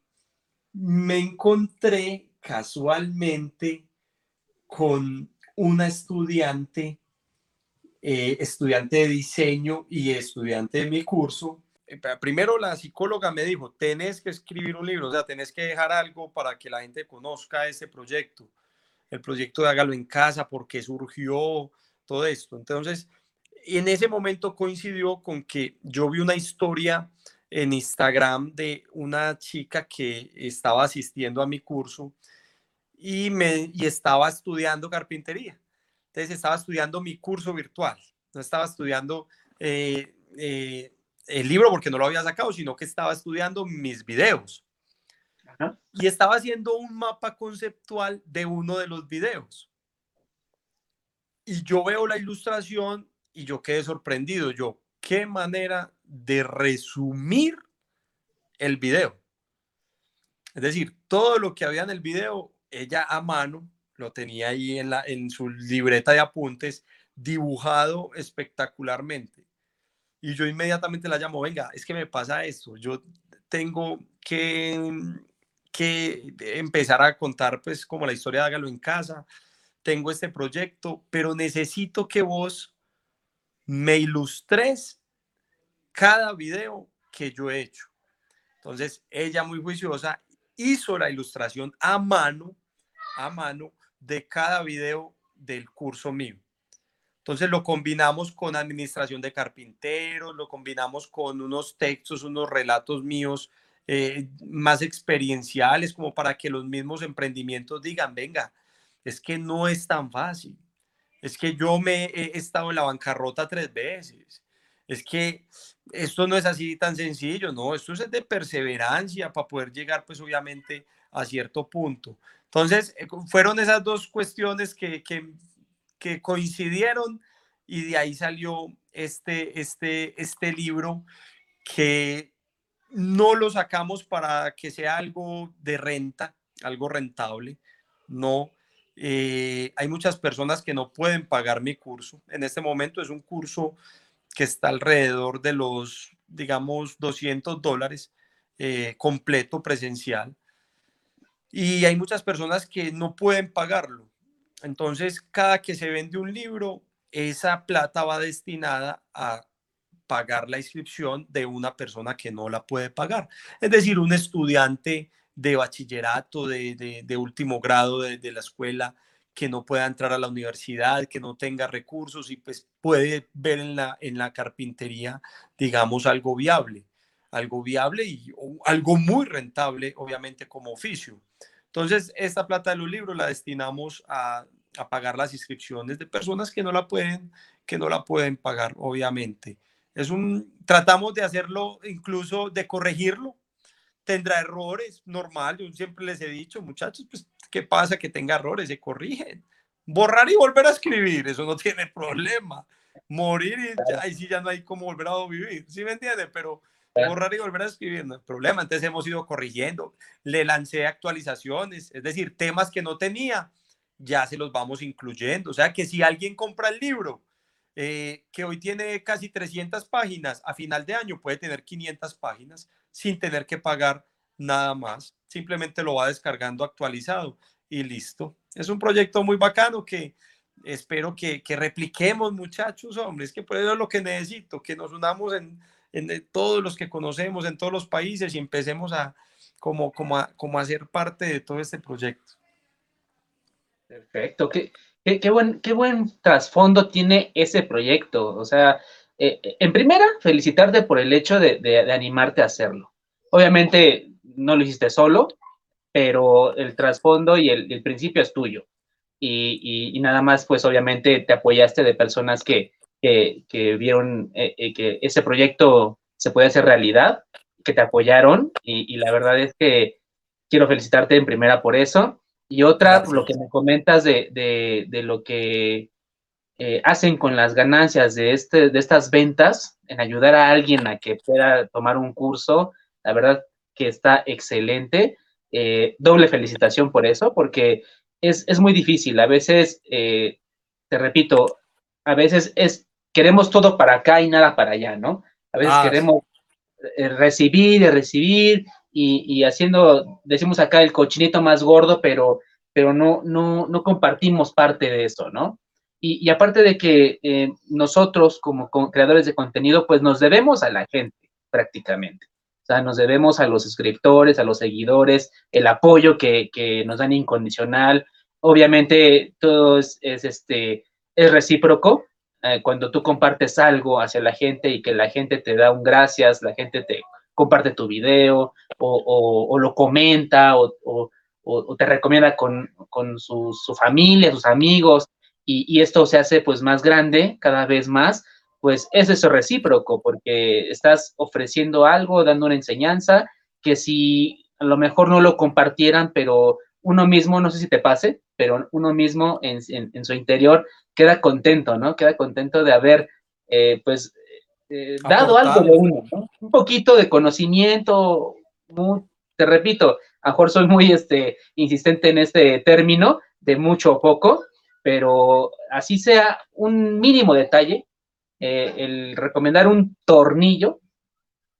me encontré casualmente con una estudiante, eh, estudiante de diseño y estudiante de mi curso. Primero la psicóloga me dijo, tenés que escribir un libro, o sea, tenés que dejar algo para que la gente conozca este proyecto, el proyecto de Hágalo en Casa, porque surgió todo esto. Entonces, en ese momento coincidió con que yo vi una historia en Instagram de una chica que estaba asistiendo a mi curso y, me, y estaba estudiando carpintería. Entonces estaba estudiando mi curso virtual, no estaba estudiando eh, eh, el libro porque no lo había sacado, sino que estaba estudiando mis videos. Y estaba haciendo un mapa conceptual de uno de los videos. Y yo veo la ilustración y yo quedé sorprendido. Yo, qué manera de resumir el video. Es decir, todo lo que había en el video ella a mano lo tenía ahí en, la, en su libreta de apuntes, dibujado espectacularmente. Y yo inmediatamente la llamo, venga, es que me pasa esto, yo tengo que, que empezar a contar pues como la historia de Hágalo en casa, tengo este proyecto, pero necesito que vos me ilustres cada video que yo he hecho. Entonces, ella muy juiciosa hizo la ilustración a mano a mano de cada video del curso mío. Entonces lo combinamos con administración de carpinteros, lo combinamos con unos textos, unos relatos míos eh, más experienciales, como para que los mismos emprendimientos digan, venga, es que no es tan fácil, es que yo me he estado en la bancarrota tres veces, es que esto no es así tan sencillo, no, esto es de perseverancia para poder llegar pues obviamente a cierto punto. Entonces, eh, fueron esas dos cuestiones que, que, coincidieron y de ahí salió este, este, este libro que no lo sacamos para que sea algo de renta, algo rentable, no. Eh, hay muchas personas que no pueden pagar mi curso. En este momento es un curso que está alrededor de los, digamos, 200 dólares eh, completo presencial y hay muchas personas que no pueden pagarlo. Entonces, cada que se vende un libro, esa plata va destinada a pagar la inscripción de una persona que no la puede pagar. Es decir, un estudiante de bachillerato, de, último grado de, de, la escuela, que no pueda entrar a la universidad, que no tenga recursos y pues puede ver en la, en la carpintería, digamos, algo viable algo viable y algo muy rentable, obviamente, como oficio. Entonces, esta plata de los libros la destinamos a, a, pagar las inscripciones de personas que no la pueden, que no la pueden pagar, obviamente. Es un, tratamos de hacerlo, incluso de corregirlo. Tendrá errores, normal. Yo siempre les he dicho, muchachos, pues, ¿qué pasa? Que tenga errores, se corrigen. Borrar y volver a escribir, eso no tiene problema. Morir y ahí sí ya no hay cómo volver a vivir, ¿sí me entienden? Pero borrar y volver a escribir, no hay problema. Entonces hemos ido corrigiendo, le lancé actualizaciones, es decir, temas que no tenía, ya se los vamos incluyendo. O sea que si alguien compra el libro, eh, que hoy tiene casi 300 páginas, a final de año puede tener 500 páginas sin tener que pagar nada más, simplemente lo va descargando actualizado y listo. Es un proyecto muy bacano que espero que, que repliquemos, muchachos, hombres, que por eso es lo que necesito, que nos unamos en, en todos los que conocemos, en todos los países y empecemos a como, como, como a ser parte de todo este proyecto. Perfecto, qué, qué, buen, qué buen trasfondo tiene ese proyecto. O sea, eh, eh, en primera, felicitarte por el hecho de, de, animarte a hacerlo. Obviamente no lo hiciste solo, pero el trasfondo y el, el principio es tuyo. Y, y, nada más, pues obviamente te apoyaste de personas que, que, que vieron eh, que ese proyecto se puede hacer realidad, que te apoyaron y, y, la verdad es que quiero felicitarte en primera por eso. Y otra, Gracias. lo que me comentas de, de, de lo que eh, hacen con las ganancias de, este, de estas ventas en ayudar a alguien a que pueda tomar un curso, la verdad que está excelente. Eh, doble felicitación por eso, porque es, es muy difícil. A veces, eh, te repito, a veces es, queremos todo para acá y nada para allá, ¿no? A veces ah, queremos sí. recibir y recibir y, y, haciendo, decimos acá, el cochinito más gordo, pero, pero no, no, no compartimos parte de eso, ¿no? Y, aparte de que eh, nosotros como, creadores de contenido, pues nos debemos a la gente prácticamente. O sea, nos debemos a los suscriptores, a los seguidores, el apoyo que, que nos dan incondicional. Obviamente todo es, es este, es recíproco. Eh, cuando tú compartes algo hacia la gente y que la gente te da un gracias, la gente te comparte tu video o, o, lo comenta o, o, te recomienda con, con su familia, sus amigos, y, y, esto se hace pues más grande cada vez más, pues es eso recíproco, porque estás ofreciendo algo, dando una enseñanza, que si a lo mejor no lo compartieran, pero uno mismo, no sé si te pase, pero uno mismo en, en, en su interior queda contento, ¿no? Queda contento de haber, eh, pues, eh, dado algo de uno, ¿no? Un poquito de conocimiento, muy, te repito, a mejor soy muy este, insistente en este término, de mucho o poco, pero así sea un mínimo detalle, eh, el recomendar un tornillo,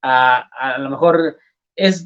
a, a, lo mejor es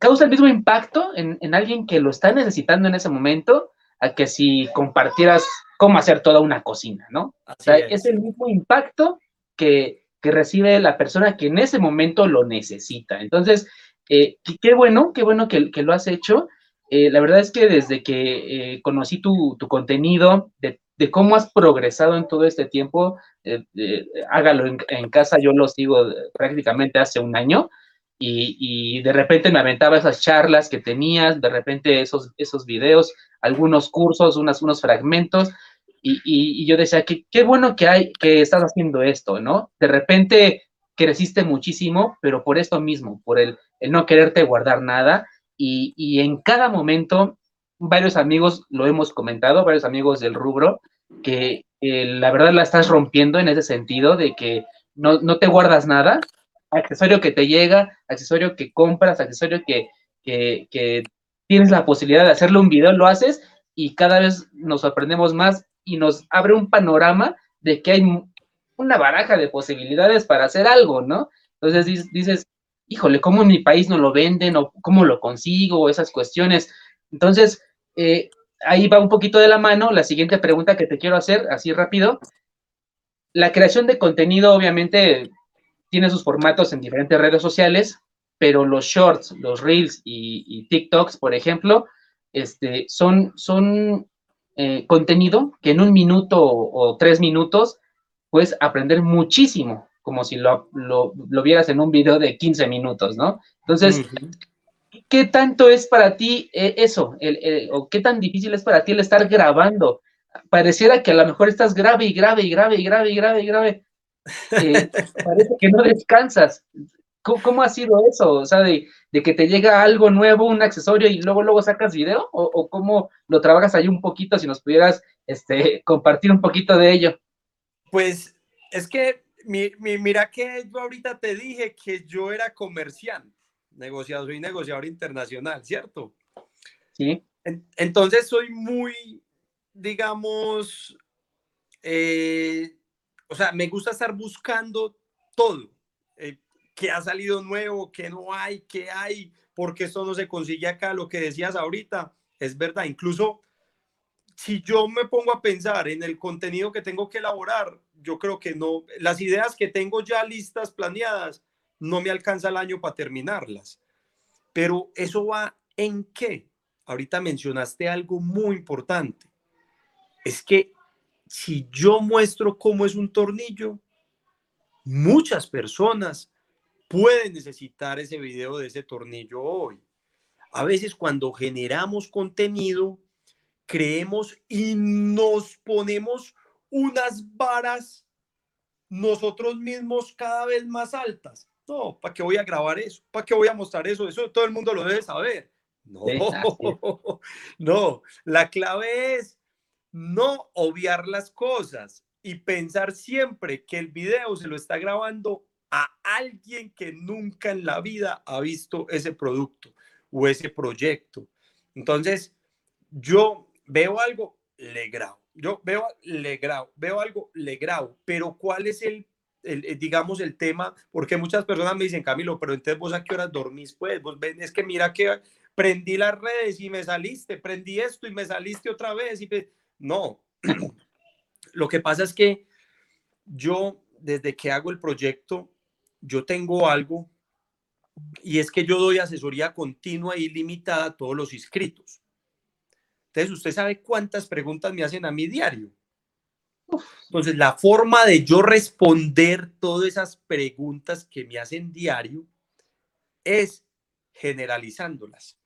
causa el mismo impacto en, en, alguien que lo está necesitando en ese momento, a que si compartieras cómo hacer toda una cocina, ¿no? Así o sea, es. es. el mismo impacto que, que, recibe la persona que en ese momento lo necesita. Entonces, eh, qué bueno, qué bueno que, que lo has hecho. Eh, la verdad es que desde que eh, conocí tu, tu contenido, de, cómo has progresado en todo este tiempo, eh, eh, hágalo en, casa, yo lo sigo prácticamente hace un año, y, y, de repente me aventaba esas charlas que tenías, de repente esos, esos videos, algunos cursos, unas, unos fragmentos, y, y yo decía, que qué bueno que, hay, que estás haciendo esto, ¿no? De repente creciste muchísimo, pero por esto mismo, por el, el no quererte guardar nada, y, en cada momento, varios amigos lo hemos comentado, varios amigos del rubro, que la verdad la estás rompiendo en ese sentido de que no, no, te guardas nada, accesorio que te llega, accesorio que compras, accesorio que, que, que tienes la posibilidad de hacerle un video, lo haces y cada vez nos sorprendemos más y nos abre un panorama de que hay una baraja de posibilidades para hacer algo, ¿no? Entonces dices, híjole, ¿cómo en mi país no lo venden o cómo lo consigo esas cuestiones? Entonces, eh, ahí va un poquito de la mano la siguiente pregunta que te quiero hacer, así rápido. La creación de contenido obviamente tiene sus formatos en diferentes redes sociales, pero los shorts, los reels y, TikToks, por ejemplo, este, son, son eh, contenido que en un minuto o tres minutos puedes aprender muchísimo como si lo, lo, lo, vieras en un video de 15 minutos, ¿no? Entonces, uh -huh. ¿qué tanto es para ti eh, eso? El, el, ¿O qué tan difícil es para ti el estar grabando? Pareciera que a lo mejor estás grave y grave y grave y grave y grave y grave. Eh, parece que no descansas. ¿Cómo, ¿Cómo, ha sido eso? O sea, de, de, que te llega algo nuevo, un accesorio y luego luego sacas video, o, o cómo lo trabajas ahí un poquito, si nos pudieras este, compartir un poquito de ello. Pues es que mi, mi, mira que yo ahorita te dije que yo era comerciante, negociador, soy negociador internacional, ¿cierto? Sí. En, entonces soy muy, digamos, eh, o sea, me gusta estar buscando todo. Eh, ¿Qué ha salido nuevo? ¿Qué no hay? ¿Qué hay? Porque esto no se consigue acá? Lo que decías ahorita, es verdad. Incluso si yo me pongo a pensar en el contenido que tengo que elaborar, yo creo que no, las ideas que tengo ya listas, planeadas, no me alcanza el año para terminarlas. Pero eso va en qué? Ahorita mencionaste algo muy importante. Es que si yo muestro cómo es un tornillo, muchas personas pueden necesitar ese video de ese tornillo hoy. A veces cuando generamos contenido, creemos y nos ponemos unas varas nosotros mismos cada vez más altas. No, ¿para qué voy a grabar eso? ¿Para qué voy a mostrar eso? Eso todo el mundo lo debe saber. No, no, la clave es no obviar las cosas y pensar siempre que el video se lo está grabando a alguien que nunca en la vida ha visto ese producto o ese proyecto. Entonces, yo veo algo, le grabo. Yo veo. Veo algo, le grabo. Pero ¿cuál es el, el, digamos, el tema? Porque muchas personas me dicen, Camilo, pero entonces vos a qué horas dormís? Pues vos ven, es que mira que prendí las redes y me saliste, prendí esto y me saliste otra vez. Y No, lo que pasa es que yo, desde que hago el proyecto, yo tengo algo y es que yo doy asesoría continua y limitada a todos los inscritos. Entonces, usted sabe cuántas preguntas me hacen a mi diario. Entonces, la forma de yo responder todas esas preguntas que me hacen diario es generalizándolas.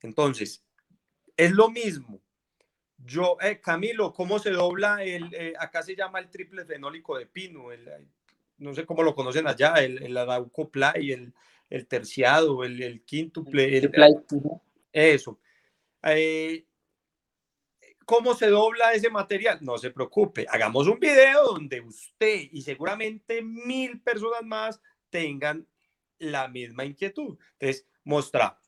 Entonces, es lo mismo. Yo, eh, Camilo, ¿cómo se dobla el, eh, acá se llama el triple fenólico de pino, el, no sé cómo lo conocen allá, el, el play, el, el terciado, el, el quíntuple. El, eso. Eh, ¿Cómo se dobla ese material? No se preocupe, hagamos un video donde usted y seguramente mil personas más tengan la misma inquietud. Entonces, mostramos.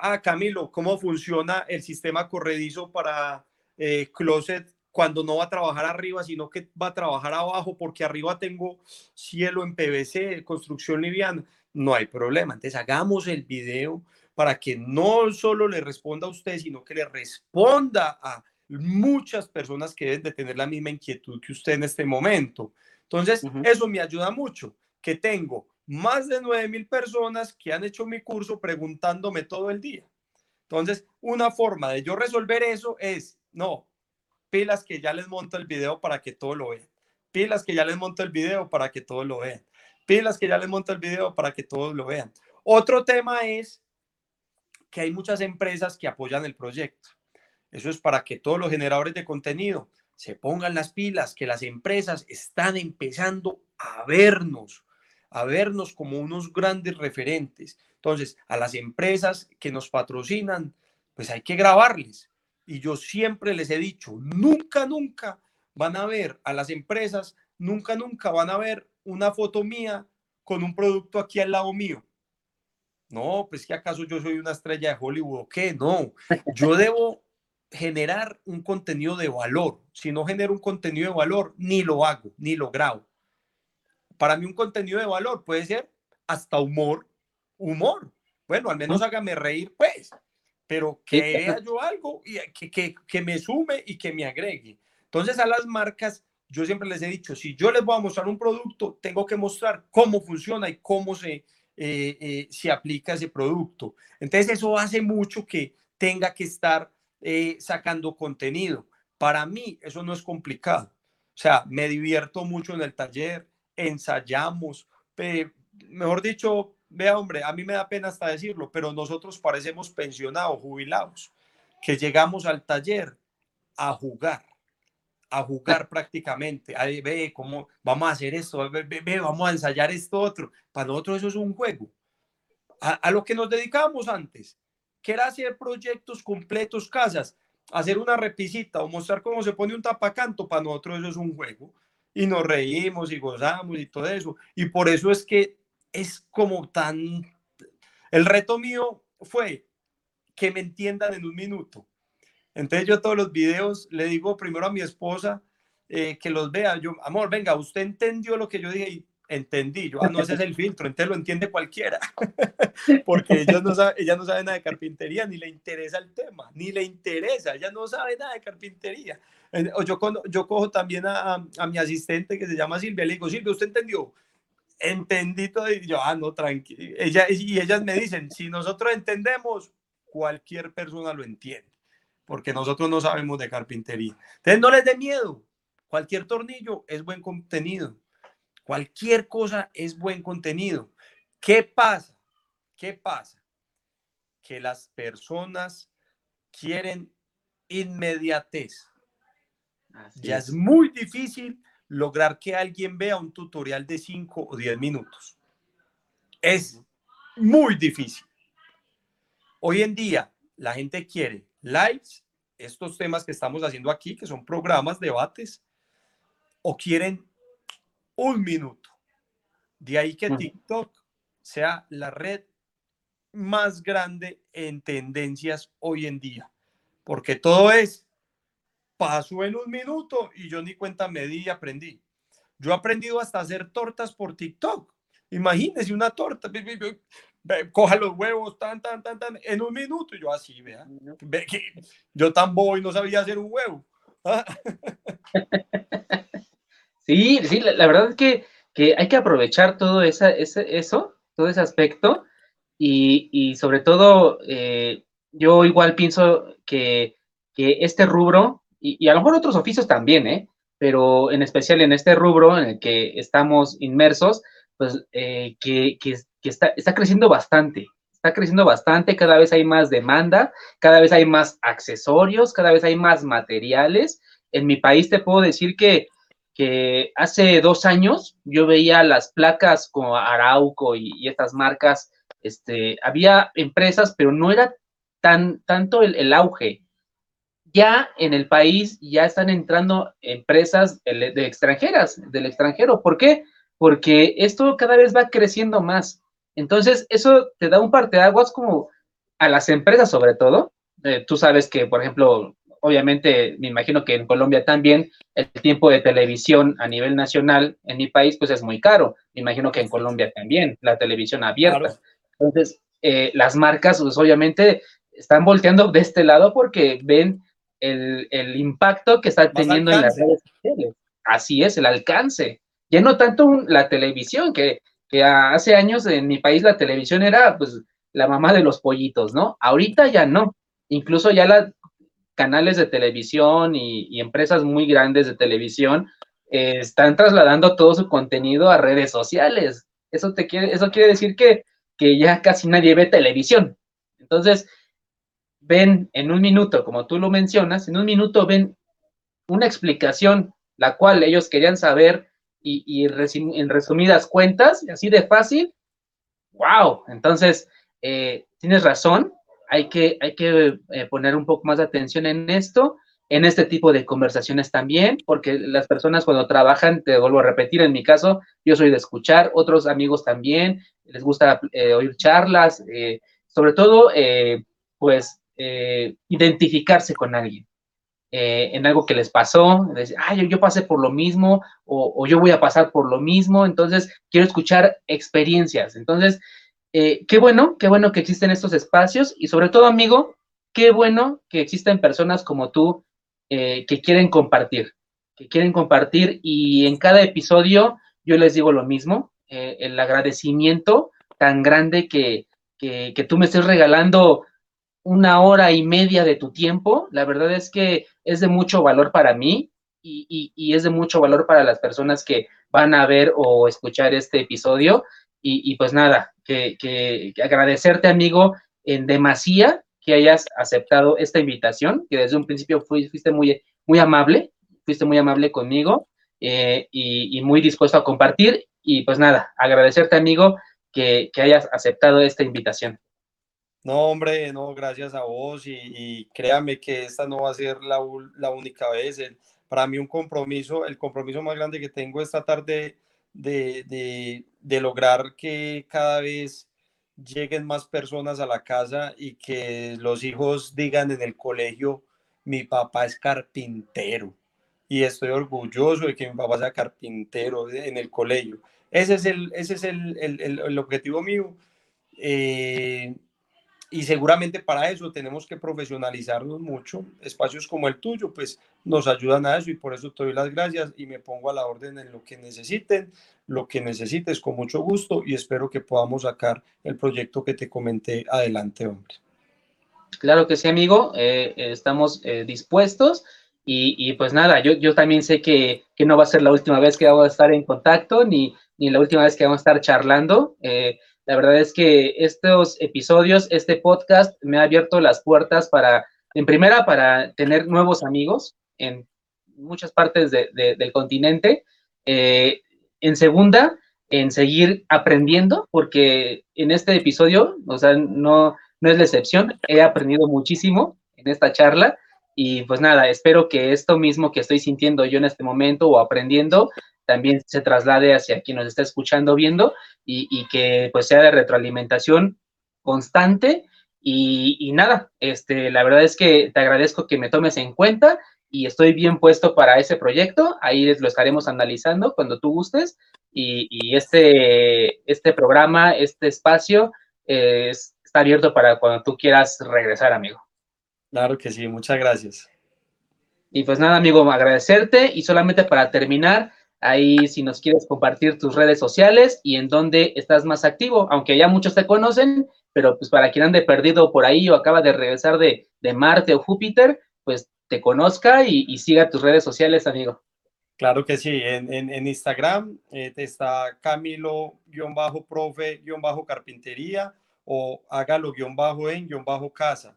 Ah, Camilo, ¿cómo funciona el sistema corredizo para eh, closet cuando no va a trabajar arriba, sino que va a trabajar abajo, porque arriba tengo cielo en PVC, construcción liviana, no hay problema. Entonces hagamos el video para que no solo le responda a usted, sino que le responda a muchas personas que deben de tener la misma inquietud que usted en este momento. Entonces, eso me ayuda mucho, que tengo más de 9 mil personas que han hecho mi curso preguntándome todo el día. Entonces, una forma de yo resolver eso es, no, pilas que ya les monto el video para que todo lo vean. Pilas que ya les monto el video para que todos lo vean. Pilas que ya les monto el video para que todos lo vean. Otro tema es que hay muchas empresas que apoyan el proyecto. Eso es para que todos los generadores de contenido se pongan las pilas, que las empresas están empezando a vernos, a vernos como unos grandes referentes. Entonces, a las empresas que nos patrocinan, pues hay que grabarles, y yo siempre les he dicho, nunca, nunca van a ver a las empresas, nunca, nunca van a ver una foto mía con un producto aquí al lado mío. No, pues que acaso yo soy una estrella de Hollywood o qué, no, yo debo generar un contenido de valor. Si no genero un contenido de valor, ni lo hago, ni lo grabo. Para mí un contenido de valor puede ser hasta humor, humor. Bueno, al menos hágame reír, pues pero que vea yo algo y que, que, que, me sume y que me agregue. Entonces a las marcas, yo siempre les he dicho, si yo les voy a mostrar un producto, tengo que mostrar cómo funciona y cómo se, eh, eh, se aplica ese producto. Entonces eso hace mucho que tenga que estar eh, sacando contenido. Para mí eso no es complicado. O sea, me divierto mucho en el taller, ensayamos, mejor dicho, Vea, hombre, a mí me da pena hasta decirlo, pero nosotros parecemos pensionados, jubilados, que llegamos al taller a jugar, a jugar prácticamente. Ahí ve cómo vamos a hacer esto, ve, vamos a ensayar esto otro. Para nosotros eso es un juego. A, lo que nos dedicamos antes, que hacer proyectos completos, casas, hacer una repisita o mostrar cómo se pone un tapacanto, para nosotros eso es un juego. Y nos reímos y gozamos y todo eso. Y por eso es que es como tan... El reto mío fue que me entiendan en un minuto. Entonces yo todos los videos le digo primero a mi esposa eh, que los vea. Yo, amor, venga, usted entendió lo que yo dije entendí. Yo, ah, no, ese es el filtro, entonces lo entiende cualquiera. Porque ellos no sabe, ella no sabe nada de carpintería, ni le interesa el tema, ni le interesa, ella no sabe nada de carpintería. O yo, yo cojo también a, a, mi asistente que se llama Silvia, le digo, Silvia, ¿usted entendió? Entendí todo y yo, ah, no, tranquilo. Ella, y ellas me dicen, si nosotros entendemos, cualquier persona lo entiende, porque nosotros no sabemos de carpintería. Entonces no les dé miedo, cualquier tornillo es buen contenido Cualquier cosa es buen contenido. ¿Qué pasa? ¿Qué pasa? Que las personas quieren inmediatez. ya es. muy difícil lograr que alguien vea un tutorial de 5 o 10 minutos. Es muy difícil. Hoy en día la gente quiere lives, estos temas que estamos haciendo aquí, que son programas, debates, o quieren un minuto. De ahí que TikTok sea la red más grande en tendencias hoy en día, porque todo es paso en un minuto y yo ni cuenta me di y aprendí. Yo he aprendido hasta hacer tortas por TikTok. Imagínese una torta, coja los huevos, tan, tan, tan, tan, en un minuto. Yo así, vea, yo tan bobo y no sabía hacer un huevo. Sí, sí, la, verdad es que, hay que aprovechar todo esa, ese, eso, todo ese aspecto y, sobre todo eh, yo igual pienso que, este rubro, y, a lo mejor otros oficios también, ¿eh? pero en especial en este rubro en el que estamos inmersos, pues eh, que, está, está creciendo bastante, está creciendo bastante, cada vez hay más demanda, cada vez hay más accesorios, cada vez hay más materiales. En mi país te puedo decir que que hace dos años yo veía las placas como Arauco y, estas marcas, este, había empresas, pero no era tan, tanto el, auge. Ya en el país ya están entrando empresas de, extranjeras, del extranjero. ¿Por qué? Porque esto cada vez va creciendo más. Entonces, eso te da un parteaguas como a las empresas sobre todo. Eh, tú sabes que, por ejemplo, obviamente me imagino que en Colombia también el tiempo de televisión a nivel nacional en mi país pues es muy caro. Me imagino que en Colombia también, la televisión abierta. Entonces, eh, las marcas pues obviamente están volteando de este lado porque ven el, impacto que está teniendo en las redes sociales. Así es, el alcance. Ya no tanto la televisión, que, que hace años en mi país la televisión era pues la mamá de los pollitos, ¿no? Ahorita ya no. Incluso ya la canales de televisión y, empresas muy grandes de televisión eh, están trasladando todo su contenido a redes sociales. Eso, te quiere, eso quiere decir que, que ya casi nadie ve televisión. Entonces, ven en un minuto, como tú lo mencionas, en un minuto ven una explicación, la cual ellos querían saber y, en resumidas cuentas, así de fácil, wow. Entonces, eh, tienes razón, hay que, hay que eh, poner un poco más de atención en esto, en este tipo de conversaciones también, porque las personas cuando trabajan, te vuelvo a repetir, en mi caso, yo soy de escuchar, otros amigos también, les gusta eh, oír charlas, eh, sobre todo, pues, identificarse con alguien. en algo que les pasó, decir, ah, yo, pasé por lo mismo o, o, yo voy a pasar por lo mismo, entonces quiero escuchar experiencias. Entonces, eh, qué bueno, qué bueno que existen estos espacios y sobre todo, amigo, qué bueno que existen personas como tú eh, que quieren compartir, que quieren compartir y en cada episodio yo les digo lo mismo, eh, el agradecimiento tan grande que, que, tú me estés regalando una hora y media de tu tiempo, la verdad es que es de mucho valor para mí y, y es de mucho valor para las personas que van a ver o escuchar este episodio. Y, pues nada, que, agradecerte, amigo, en demasía que hayas aceptado esta invitación, que desde un principio fuiste muy, muy amable, fuiste muy amable conmigo eh, y, muy dispuesto a compartir. Y pues nada, agradecerte, amigo, que, hayas aceptado esta invitación. No, hombre, no, gracias a vos y, créame que esta no va a ser la, la única vez. para mí un compromiso, el compromiso más grande que tengo esta tarde de, lograr que cada vez lleguen más personas a la casa y que los hijos digan en el colegio, mi papá es carpintero y estoy orgulloso de que mi papá sea carpintero en el colegio. Ese es el, ese es el, el, el objetivo mío. Eh, y seguramente para eso tenemos que profesionalizarnos mucho. Espacios como el tuyo, pues nos ayudan a eso y por eso te doy las gracias y me pongo a la orden en lo que necesiten, lo que necesites con mucho gusto y espero que podamos sacar el proyecto que te comenté adelante, hombre. Claro que sí, amigo, eh, estamos eh, dispuestos y, pues nada, yo, yo también sé que, que, no va a ser la última vez que vamos a estar en contacto ni, ni la última vez que vamos a estar charlando. Eh, la verdad es que estos episodios, este podcast me ha abierto las puertas para, en primera, para tener nuevos amigos en muchas partes del continente. Eh, en segunda, en seguir aprendiendo, porque en este episodio, o sea, no, no es la excepción, he aprendido muchísimo en esta charla y pues nada, espero que esto mismo que estoy sintiendo yo en este momento o aprendiendo también se traslade hacia quien nos está escuchando, viendo y, que pues sea de retroalimentación constante y, nada, este, la verdad es que te agradezco que me tomes en cuenta y estoy bien puesto para ese proyecto, ahí lo estaremos analizando cuando tú gustes y, este, este programa, este espacio está abierto para cuando tú quieras regresar, amigo. Claro que sí, muchas gracias. Y pues nada, amigo, agradecerte y solamente para terminar, Ahí si nos quieres compartir tus redes sociales y en dónde estás más activo, aunque ya muchos te conocen, pero pues para quien ande perdido por ahí o acaba de regresar de, Marte o Júpiter, pues te conozca y, siga tus redes sociales, amigo. Claro que sí, en, Instagram eh, está Camilo-profe-carpintería o hágalo-en-casa.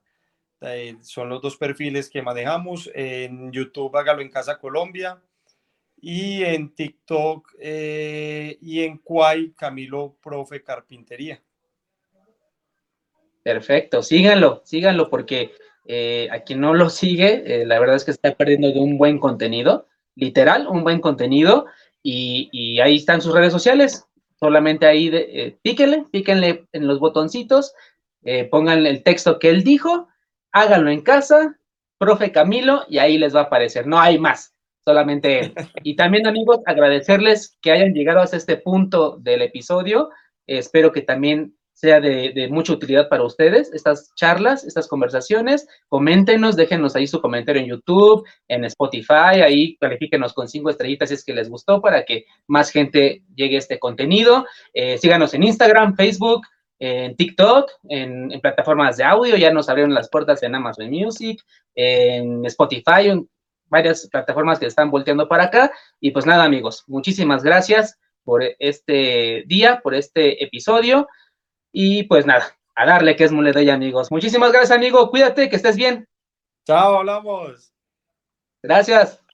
Eh, son los dos perfiles que manejamos. En YouTube hágalo en Casa Colombia y en TikTok eh, y en Kwai Camilo Profe Carpintería. Perfecto, síganlo, síganlo porque eh, a quien no lo sigue, eh, la verdad es que está perdiendo de un buen contenido, literal, un buen contenido y, ahí están sus redes sociales. Solamente ahí de, píquenle, píquenle en los botoncitos, pongan el texto que él dijo, háganlo en casa, profe Camilo, y ahí les va a aparecer. No hay más solamente él. Y también, amigos, agradecerles que hayan llegado hasta este punto del episodio. espero que también sea de, mucha utilidad para ustedes estas charlas, estas conversaciones. Coméntenos, déjenos ahí su comentario en YouTube, en Spotify, ahí califíquenos con cinco estrellitas si es que les gustó para que más gente llegue a este contenido. Eh, síganos en Instagram, Facebook, en TikTok, en, en, plataformas de audio, ya nos abrieron las puertas en Amazon Music, en Spotify, varias plataformas que están volteando para acá. Y pues nada, amigos, muchísimas gracias por este día, por este episodio. Y pues nada, a darle que es ya amigos. Muchísimas gracias, amigo. Cuídate, que estés bien. Chao, hablamos. Gracias.